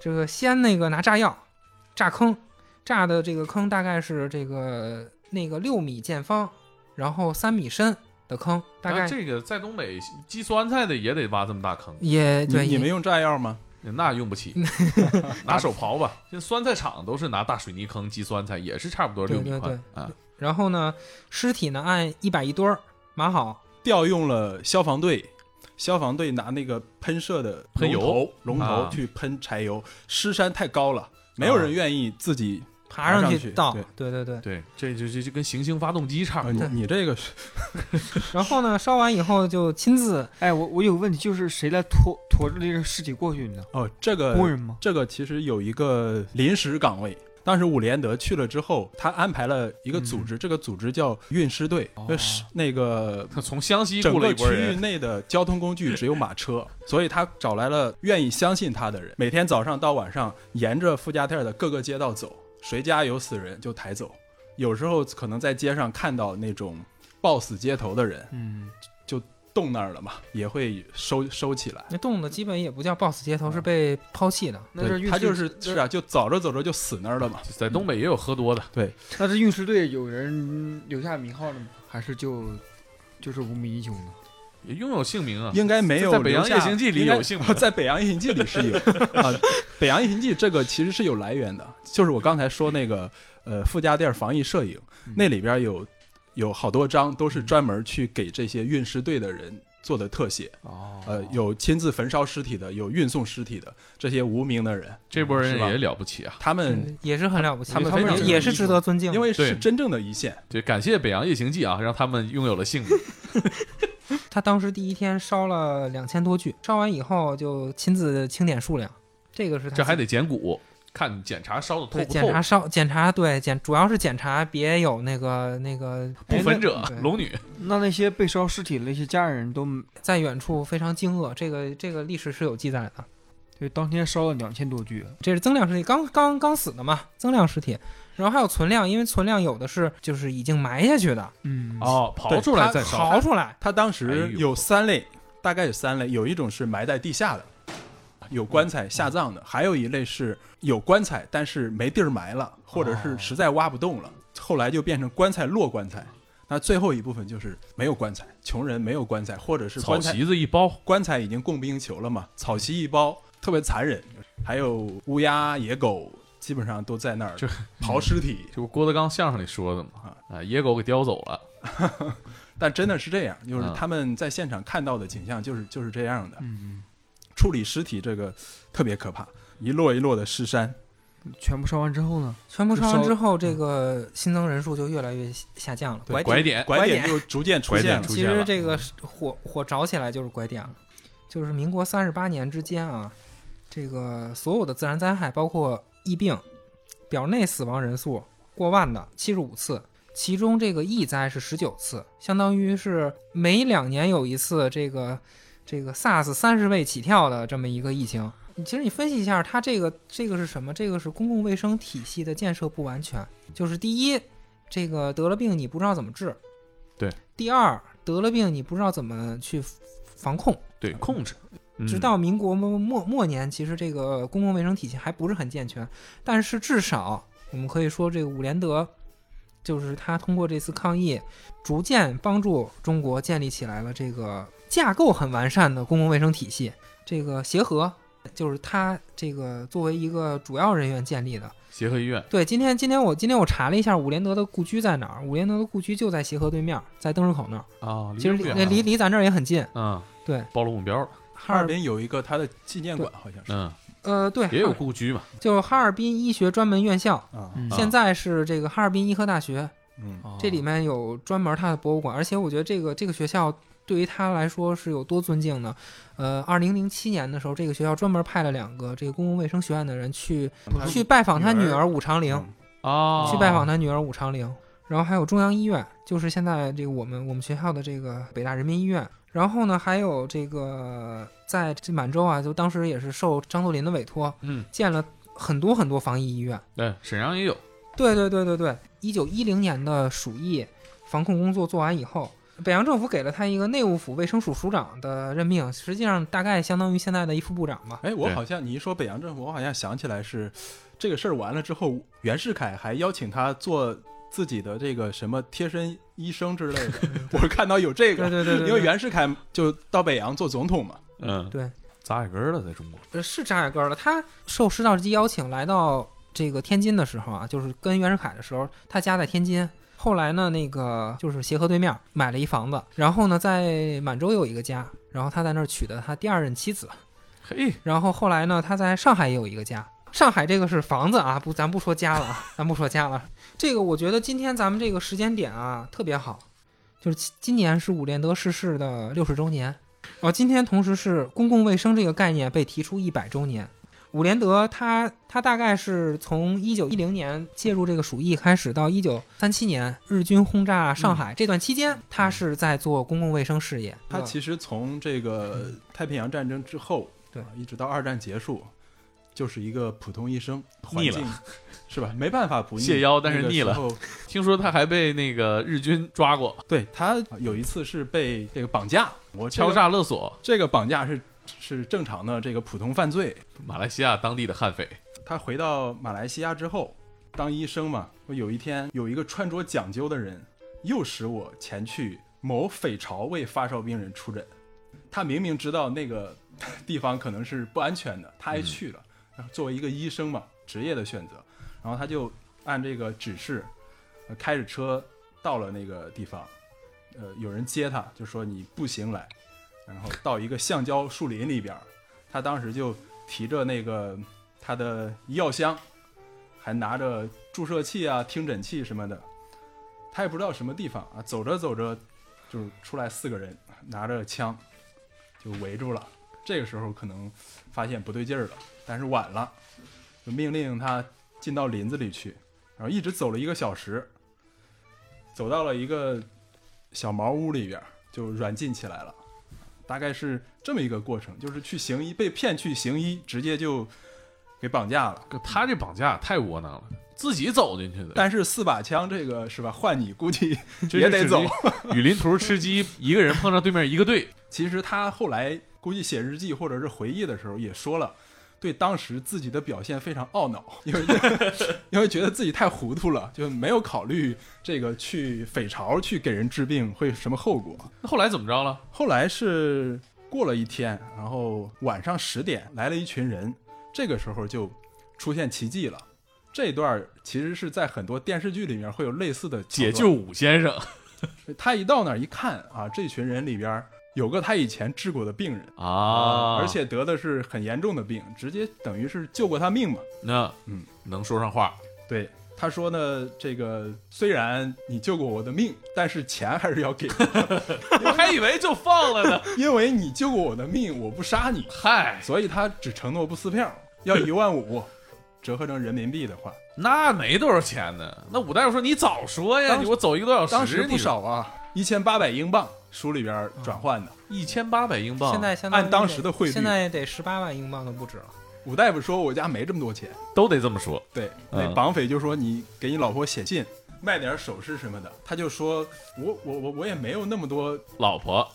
这个先那个拿炸药炸坑，炸的这个坑大概是这个那个六米见方，然后三米深的坑，大概啊这个在东北鸡酸菜的也得挖这么大坑，也对你你们用炸药吗？那用不起，拿手刨吧。现在酸菜厂都是拿大水泥坑积酸菜，也是差不多对六米宽啊。然后呢，尸体呢按一百一堆儿码好，调用了消防队，消防队拿那个喷射的喷油龙头龙头啊去喷柴油，尸山太高了，没有人愿意自己。爬上去去倒，对对对对。对，这就就就跟行星发动机差不呃多。你你这个是 然后呢，烧完以后就亲自哎，我我有个问题，就是谁来拖驮着这个尸体过去呢？哦，这个工人吗？这个其实有一个临时岗位。当时伍连德去了之后，他安排了一个组织，这个组织叫运尸队。哦那是那个他从湘西整个区域内的交通工具只有马车，所以他找来了愿意相信他的人，每天早上到晚上沿着傅家店的各个街道走，谁家有死人就抬走。有时候可能在街上看到那种暴死街头的人嗯，就冻那儿了嘛，也会收收起来。那冻的基本也不叫 BOSS 街头，是被抛弃的。那这运尸对他就是是啊，就走着走着就死那儿了嘛。在东北也有喝多的，对那这运尸队有人留下名号了吗？还是就就是无名英雄呢？也拥有姓名啊。应该没有在北洋夜行记里有姓名在北洋夜行记里是有 啊。北洋夜行记这个其实是有来源的，就是我刚才说那个呃傅家店防疫摄影，嗯那里边有有好多张都是专门去给这些运尸队的人做的特写，哦呃，有亲自焚烧尸体的，有运送尸体的这些无名的人，这波人也了不起啊！他们嗯也是很了不起，他们他们也也是值得尊敬的。因为是真正的一线，对，感谢北洋夜行记啊，让他们拥有了姓名。他当时第一天烧了两千多具，烧完以后就亲自清点数量，这个是他这还得捡骨，看检查烧的透对不透。检查烧检查对检主要是检查别有那个那个不焚者龙女，那那些被烧尸体的那些家人都，在远处非常惊愕，这个这个历史是有记载的。对，当天烧了两千多具，这是增量尸体，刚刚刚死的嘛，增量尸体，然后还有存量，因为存量有的是就是已经埋下去的，嗯，哦，刨出来再烧。刨出来，他当时有三类，大概有三类，有一种是埋在地下的，有棺材下葬的，还有一类是有棺材但是没地儿埋了，或者是实在挖不动了，后来就变成棺材落棺材。那最后一部分就是没有棺材，穷人没有棺材，或者是草席子一包，棺材已经供不应求了嘛，草席一包，特别残忍。还有乌鸦、野狗，基本上都在那儿就 刨尸体。就郭德纲相声里说的嘛，啊，野狗给叼走了。但真的是这样，就是嗯他们在现场看到的景象就是就是这样的。嗯，处理尸体这个特别可怕，一摞一摞的尸山。全部烧完之后呢？全部烧完之后，这个新增人数就越来越下降了，拐拐点，拐点点就逐渐出拐现了。其实这个火火着起来就是拐点了，就是民国三十八年之间啊，这个所有的自然灾害，包括疫病，表内死亡人数过万的七十五次，其中这个疫灾是十九次，相当于是每两年有一次这个这个 SARS 三十位起跳的这么一个疫情。其实你分析一下，它这个这个是什么？这个是公共卫生体系的建设不完全。就是第一，这个得了病你不知道怎么治；对。第二，得了病你不知道怎么去防控。对，控制。嗯直到民国末末末年，其实这个公共卫生体系还不是很健全，但是至少我们可以说，这个伍连德就是他通过这次抗疫，逐渐帮助中国建立起来了这个架构很完善的公共卫生体系。这个协和就是他这个作为一个主要人员建立的。协和医院对，今天今天我今天我查了一下伍连德的故居在哪儿，伍连德的故居就在协和对面，在灯市口那儿，啊，其实离离离离咱这儿也很近。嗯，对，暴露目标了。哈尔滨有一个他的纪念馆，好像是嗯，呃，对，也有故居嘛。就哈尔滨医学专门院校，啊，嗯现在是这个哈尔滨医科大学，嗯，哦这里面有专门它的博物馆，而且我觉得这个这个学校对于他来说是有多尊敬呢？呃，二零零七年的时候，这个学校专门派了两个这个公共卫生学院的人去去拜访他女女儿儿武长陵，嗯啊，去拜访他女儿武长玲。然后还有中央医院，就是现在这个我们我们学校的这个北大人民医院。然后呢，还有这个在这满洲啊，就当时也是受张作霖的委托，嗯，建了很多很多防疫医院。对，沈阳也有，对对对对对，一九一零年的鼠疫防控工作做完以后，北洋政府给了他一个内务府卫生署署长的任命，实际上大概相当于现在的一副部长吧。哎，我好像你一说北洋政府，我好像想起来是这个事儿完了之后，袁世凯还邀请他做自己的这个什么贴身医生之类的。我看到有这个，对对对对，因为袁世凯就到北洋做总统嘛。嗯，对扎眼根儿了，在中国，呃是扎眼根儿了。他受施肇基邀请来到这个天津的时候啊，就是跟袁世凯的时候，他家在天津。后来呢，那个就是协和对面买了一房子，然后呢，在满洲有一个家，然后他在那儿娶的他第二任妻子。嘿，然后后来呢，他在上海也有一个家。上海这个是房子啊，不，咱不说家了啊，咱不说家了。这个我觉得今天咱们这个时间点啊特别好，就是今今年是伍连德逝世的六十周年，哦，今天同时是公共卫生这个概念被提出一百周年。伍连德他他大概是从一九一零年介入这个鼠疫开始，到一九三七年日军轰炸上海、这段期间，他是在做公共卫生事业。他其实从这个太平洋战争之后，对啊，一直到二战结束，就是一个普通医生，环腻了境是吧？没办法不腻谢腰但是腻了听说他还被那个日军抓过，对他有一次是被这个绑架，我敲诈勒索，这个绑架是是正常的这个普通犯罪。马来西亚当地的悍匪，他回到马来西亚之后，当医生嘛，我有一天有一个穿着讲究的人，诱使我前去某匪巢为发烧病人出诊。他明明知道那个地方可能是不安全的，他还去了。作为一个医生嘛，职业的选择，然后他就按这个指示，开着车到了那个地方。呃，有人接他，就说你步行来，然后到一个橡胶树林里边，他当时就提着那个他的医药箱，还拿着注射器啊、听诊器什么的，他也不知道什么地方啊。走着走着，就出来四个人拿着枪，就围住了。这个时候可能发现不对劲儿了，但是晚了，就命令他进到林子里去，然后一直走了一个小时，走到了一个小茅屋里边，就软禁起来了。大概是这么一个过程，就是去行医，被骗去行医，直接就给绑架了。他这绑架太窝囊了，自己走进去的，但是四把枪这个是吧？换你估计 也得走。雨林图吃鸡，一个人碰上对面一个队，其实他后来估计写日记或者是回忆的时候也说了，对当时自己的表现非常懊恼，因为 因为觉得自己太糊涂了，就没有考虑这个去匪巢去给人治病会什么后果。那后来怎么着了？后来是过了一天，然后晚上十点来了一群人，这个时候就出现奇迹了。这段儿其实是在很多电视剧里面会有类似的解救武先生 他一到那儿一看啊，这群人里边儿有个他以前治过的病人啊，而且得的是很严重的病，直接等于是救过他命嘛。那嗯。能说上话，对，他说呢，这个虽然你救过我的命，但是钱还是要给。的，我还以为就放了呢。因为你救过我的命，我不杀你，嗨，所以他只承诺不撕票，要一万五，折合成人民币的话，那没多少钱呢。那武大夫说你早说呀，我走一个多小时，当时不你少啊，一千八百英镑，书里边转换的。一千八百英镑，现在相当于按当时的汇率现在得十八万英镑都不止了。武大夫说我家没这么多钱，都得这么说。对，嗯那绑匪就说你给你老婆写信，卖点首饰什么的，他就说我我我我也没有那么多老婆，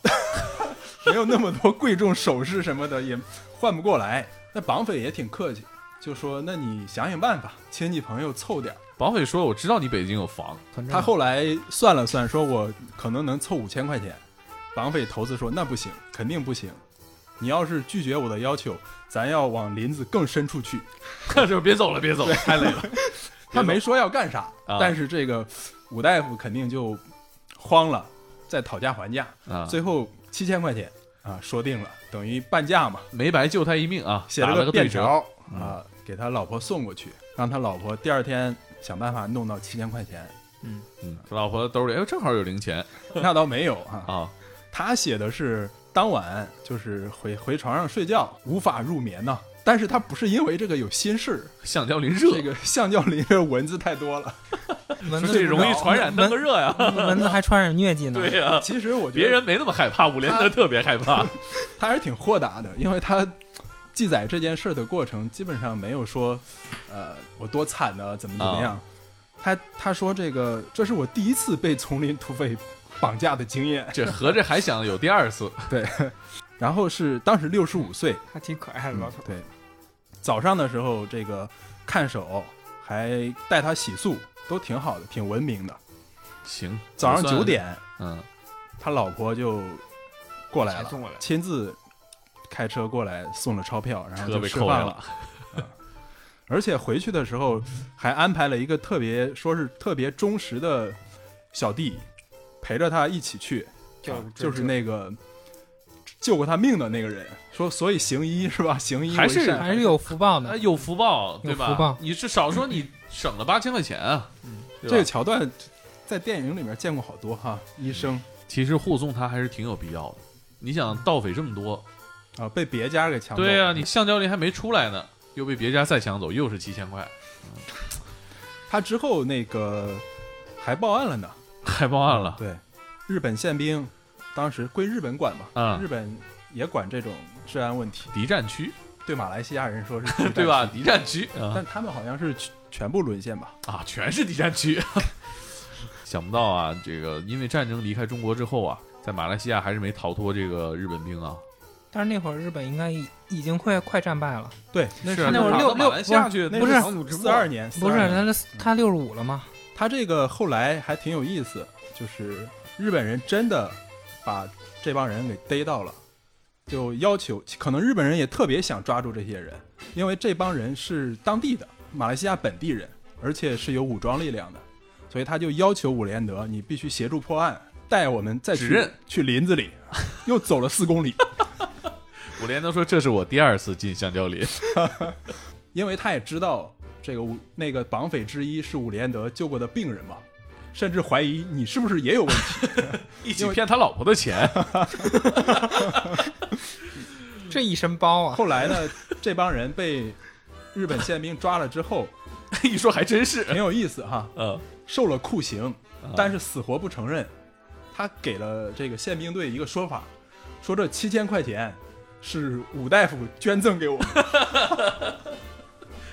没有那么多贵重首饰什么的，也换不过来。那绑匪也挺客气，就说那你想想办法，亲戚朋友凑点儿。绑匪说我知道你北京有房，他后来算了算，说我可能能凑五千块钱。绑匪头子说那不行，肯定不行。你要是拒绝我的要求，咱要往林子更深处去。就别走了，别走了，太累了。他没说要干啥，啊但是这个武大夫肯定就慌了，在讨价还价，啊，最后七千块钱啊，说定了，等于半价嘛。没白救他一命啊，写了个。便条啊，给他老婆送过去，让他老婆第二天想办法弄到七千块钱。嗯，他老婆兜里哎正好有零钱 那倒没有啊，啊，他写的是当晚就是回回床上睡觉，无法入眠呐、但是他不是因为这个有心事，橡胶林热，这个橡胶林这蚊子太多了。蚊子这容易传染登革热呀。蚊子还传染疟疾呢。对呀，其实我觉得别人没那么害怕，伍连德特别害怕。他还是挺豁达的，因为他记载这件事的过程基本上没有说，呃，我多惨呢怎么怎么样。他他说这个这是我第一次被丛林土匪绑架的经验，这合着还想有第二次？对。然后是当时六十五岁，还挺可爱的老头。对，早上的时候这个看守还带他洗漱，都挺好的，挺文明的。行，早上九点，嗯，他老婆就过来了，来亲自开车过来送了钞票，然后就被扣来吃饭了。而且回去的时候还安排了一个特别，说是特别忠实的小弟陪着他一起去，就啊就是那个救过他命的那个人。说所以行医是吧？行医还是还是有福报啊，的。有福报，对吧？福报你是少说你省了八千块钱啊。这个桥段在电影里面见过好多哈，医生其实护送他还是挺有必要的。你想盗匪这么多，啊被别家给抢走。对呀、你橡胶林还没出来呢，又被别家再抢走，又是七千块，他之后那个还报案了呢。还报案了。对，日本宪兵当时归日本管嘛，啊日本也管这种治安问题。敌占区，对马来西亚人说是 对吧？？敌占区啊但他们好像是全全部沦陷吧？啊，全是敌占区。想不到啊，这个因为战争离开中国之后啊，在马来西亚还是没逃脱这个日本兵啊。但是那会儿日本应该已已经快快战败了，对，那是啊那会儿六打到马来西亚去，那不是四二年，不是42年他他六十五了吗？他这个后来还挺有意思，就是日本人真的把这帮人给逮到了，就要求，可能日本人也特别想抓住这些人，因为这帮人是当地的马来西亚本地人，而且是有武装力量的，所以他就要求伍连德，你必须协助破案，带我们再去去林子里，又走了四公里，伍连德说这是我第二次进橡胶林，因为他也知道这个伍那个绑匪之一是伍连德救过的病人嘛，甚至怀疑你是不是也有问题。一起骗他老婆的钱。这一身包啊！后来呢，这帮人被日本宪兵抓了之后，一说还真是，挺有意思哈，嗯，受了酷刑，啊但是死活不承认。他给了这个宪兵队一个说法，说这七千块钱是武大夫捐赠给我。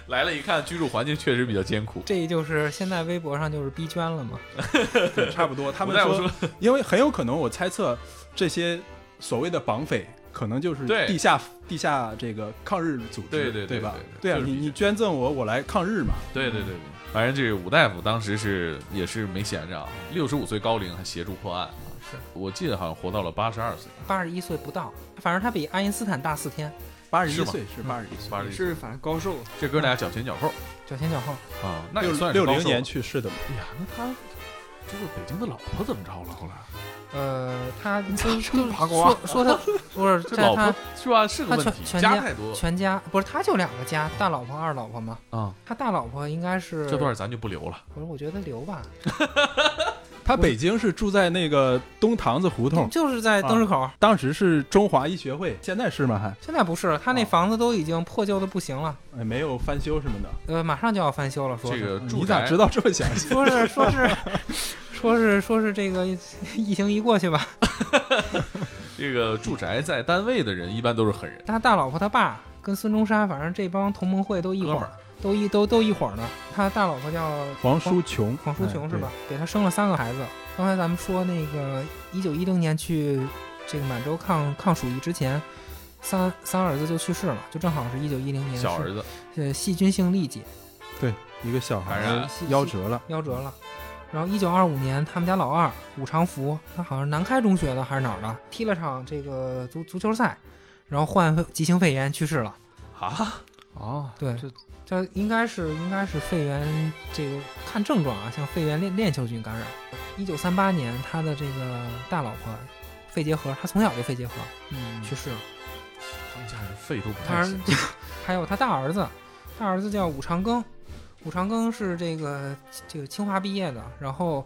来了一看，居住环境确实比较艰苦。这就是现在微博上就是逼捐了嘛。对，差不多。他们大夫说，因为很有可能，我猜测这些所谓的绑匪。可能就是地下地下这个抗日组织，对对对对吧对对？对啊，你你捐赠我，我来抗日嘛。对对对对，反正这个武大夫当时是也是没闲着啊，六十五岁高龄还协助破案。是我记得好像活到了八十二岁，八十一岁不到，反正他比爱因斯坦大四天，八十一岁是八十一岁，八十一是反正高寿，这哥俩脚前脚后脚前脚后。啊，那也算六零年去世的嘛。哎呀，那他这个北京的老婆怎么着了？后来 呃，他就这就说说他 不是这老在他婆是吧？是个问题，家家太多全家不是他就两个家，大老婆二老婆嘛。啊，他大老婆应该是这段咱就不留了。不是，我觉得留吧，他北京是住在那个东堂子胡同，就是在灯市口。当时是中华医学会，现在是吗？还现在不是，他那哦房子都已经破旧的不行了，哎没有翻修什么的。呃，马上就要翻修了，说这是个住你咋知道这么详细？说是说是说是说是这个疫情一过去吧，这个住宅在单位的人一般都是狠人，他大老婆他爸跟孙中山，反正这帮同盟会都一伙儿哥们儿，都一都都一伙儿的。他大老婆叫黄淑琼，黄淑琼哎是吧？？给他生了三个孩子。刚才咱们说那个一九一零年去这个满洲抗抗鼠疫之前，三三儿子就去世了，就正好是一九一零年小儿子呃细菌性痢疾对，一个小孩感染细夭折了。夭折了。然后一九二五年，他们家老二武长福，他好像是南开中学的还是哪儿的，踢了场这个足足球赛，然后患急性肺炎去世了。啊，哦，对这这应该是应该是肺炎，这个看症状啊，像肺炎链链球菌感染。一九三八年，他的这个大老婆肺结核，他从小就肺结核嗯去世了。他们家人肺都不太行。还有他大儿子，大儿子叫武长庚，武长庚是这个这个清华毕业的，然后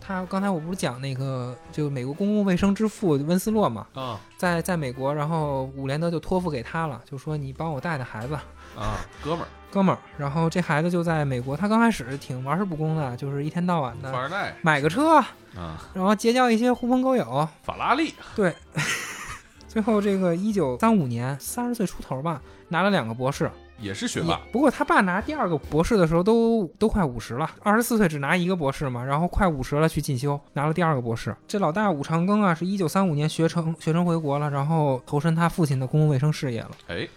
他刚才我不是讲那个，就美国公共卫生之父温斯洛嘛，啊在在美国，然后伍连德就托付给他了，就说你帮我带带孩子，啊，哥们儿，哥们儿。然后这孩子就在美国，他刚开始挺玩世不恭的，就是一天到晚的富二代买个车，啊，然后结交一些狐朋狗友。法拉利对，最后这个一九三五年，三十岁出头吧，拿了两个博士。也是学霸，不过他爸拿第二个博士的时候都都快五十了，二十四岁只拿一个博士嘛，然后快五十了去进修，拿了第二个博士。这老大武长庚啊，是一九三五年学成学成回国了，然后投身他父亲的公共卫生事业了。哎，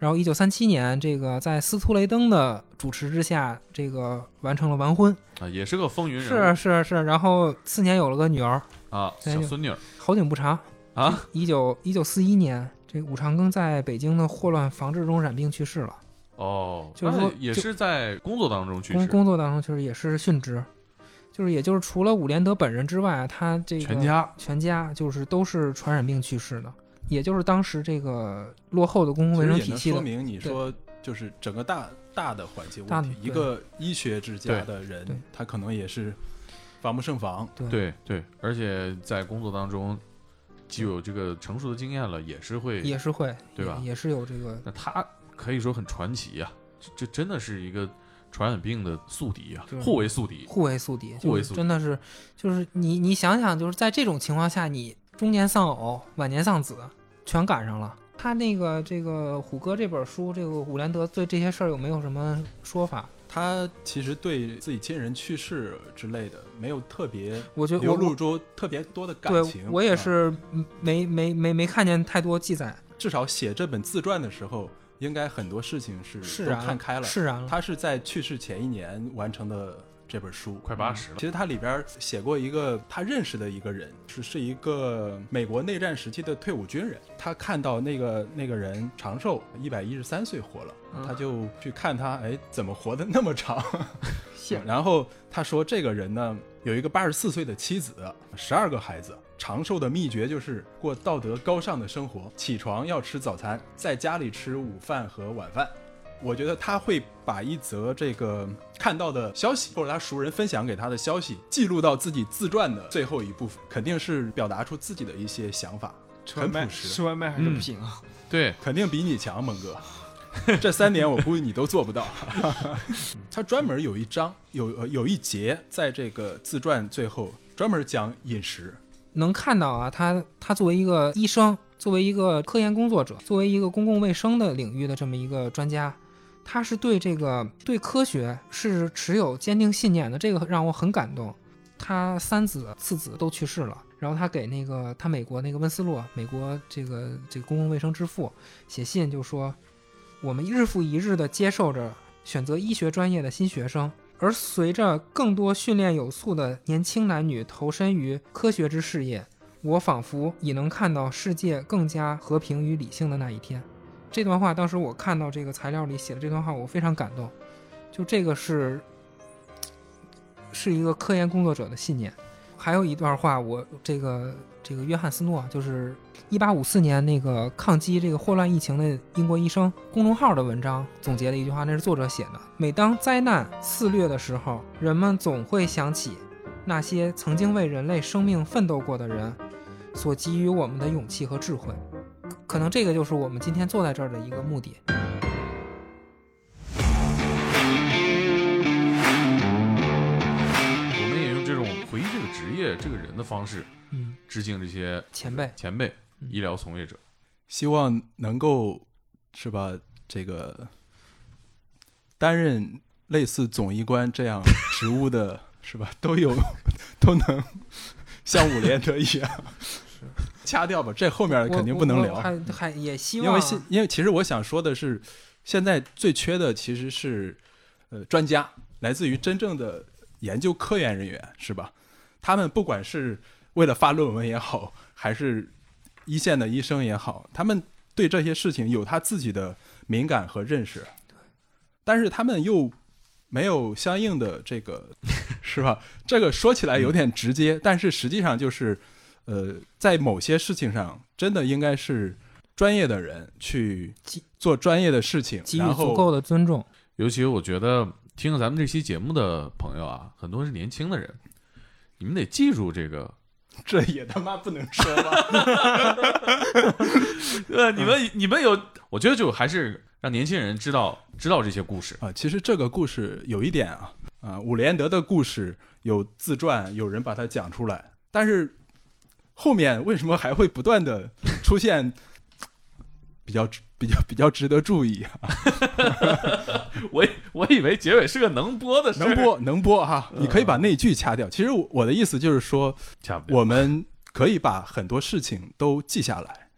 然后一九三七年，这个在斯图雷登的主持之下，这个完成了完婚。啊，也是个风云人是物是是，然后次年有了个女儿，啊，对小孙女儿好景不长，啊，一九一九四一年，这武长庚在北京的霍乱防治中染病去世了。哦，就是也是在工作当中去世，工工作当中就是也是殉职，就是也就是除了伍连德本人之外，他这个全家全家就是都是传染病去世的，也就是当时这个落后的公共卫生体系的，说明你说就是整个大大的环境问题，一个医学之家的人，他可能也是防不胜防。对对对，而且在工作当中既有这个成熟的经验了，也是会，也是会对吧也也是有这个那他可以说很传奇呀、这这真的是一个传染病的宿敌啊，互为宿敌。互为宿敌，互为宿敌真的是就是你你想想，就是在这种情况下，你中年丧偶、晚年丧子，全赶上了。他那个这个虎哥这本书，这个伍连德对这些事儿有没有什么说法？他其实对自己亲人去世之类的没有特别我觉得我流露出特别多的感对情。我也啊是嗯没没没没看见太多记载，至少写这本自传的时候，应该很多事情是看开了。释然了。他是在去世前一年完成的这本书，快八十了其实他里边写过一个他认识的一个人，是是一个美国内战时期的退伍军人。他看到那个那个人长寿，一百一十三岁活了，嗯他就去看他，哎，怎么活得那么长？谢然后他说，这个人呢有一个八十四岁的妻子，十二个孩子。长寿的秘诀就是过道德高尚的生活，起床要吃早餐，在家里吃午饭和晚饭。我觉得他会把一则这个看到的消息，或者他熟人分享给他的消息，记录到自己自传的最后一部分，肯定是表达出自己的一些想法，吃外卖很朴实吃外卖还是不行啊。对，肯定比你强，猛哥。这三年我估计你都做不到。他专门有一章，有呃有一节在这个自传最后专门讲饮食，能看到啊，他他作为一个医生，作为一个科研工作者，作为一个公共卫生的领域的这么一个专家，他是对这个对科学是持有坚定信念的，这个让我很感动。他三子次子都去世了，然后他给那个他美国那个温斯洛，美国这个这个公共卫生之父写信就说，我们日复一日地接受着选择医学专业的新学生，而随着更多训练有素的年轻男女投身于科学之事业，我仿佛已能看到世界更加和平与理性的那一天。这段话，当时我看到这个材料里写的这段话，我非常感动。就这个是，是一个科研工作者的信念。还有一段话，我这个这个约翰斯诺，就是一八五四年那个抗击这个霍乱疫情的英国医生公众号的文章总结了一句话，那是作者写的：每当灾难肆虐的时候，人们总会想起那些曾经为人类生命奋斗过的人所给予我们的勇气和智慧。可能这个就是我们今天坐在这儿的一个目的。我们也用这种回忆这个职业、这个人的方式，嗯，致敬这些前辈，前辈、嗯医疗从业者。希望能够是吧？这个担任类似总医官这样职务的，是吧？都有 都能像伍连德一样，掐掉吧，这后面肯定不能聊。还还也希因望因，为现因为其实我想说的是，现在最缺的其实是呃专家，来自于真正的研究科研人员，是吧？他们不管是为了发论文也好，还是一线的医生也好，他们对这些事情有他自己的敏感和认识，但是他们又没有相应的这个，是吧？这个说起来有点直接，但是实际上就是，呃，在某些事情上，真的应该是专业的人去做专业的事情，给予足够的尊重。尤其我觉得听咱们这期节目的朋友啊，很多是年轻的人，你们得记住这个。这也他妈不能说吧？呃，你们你们有，我觉得就还是让年轻人知道知道这些故事。啊，其实这个故事有一点啊，啊，伍连德的故事有自传，有人把它讲出来，但是后面为什么还会不断的出现比较比较比较值得注意啊？我以我以为结尾是个能播的事，能播能播哈，你可以把那句掐掉。其实我我的意思就是说。我们可以把很多事情都记下来，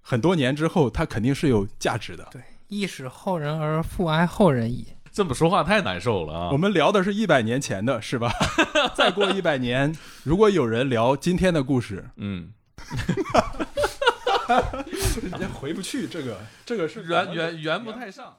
很多年之后它肯定是有价值的。对，亦使后人而复哀后人矣。这么说话太难受了啊！我们聊的是一百年前的，是吧？再过一百年，如果有人聊今天的故事，嗯，人家回不去。这个这个是圆圆圆不太上。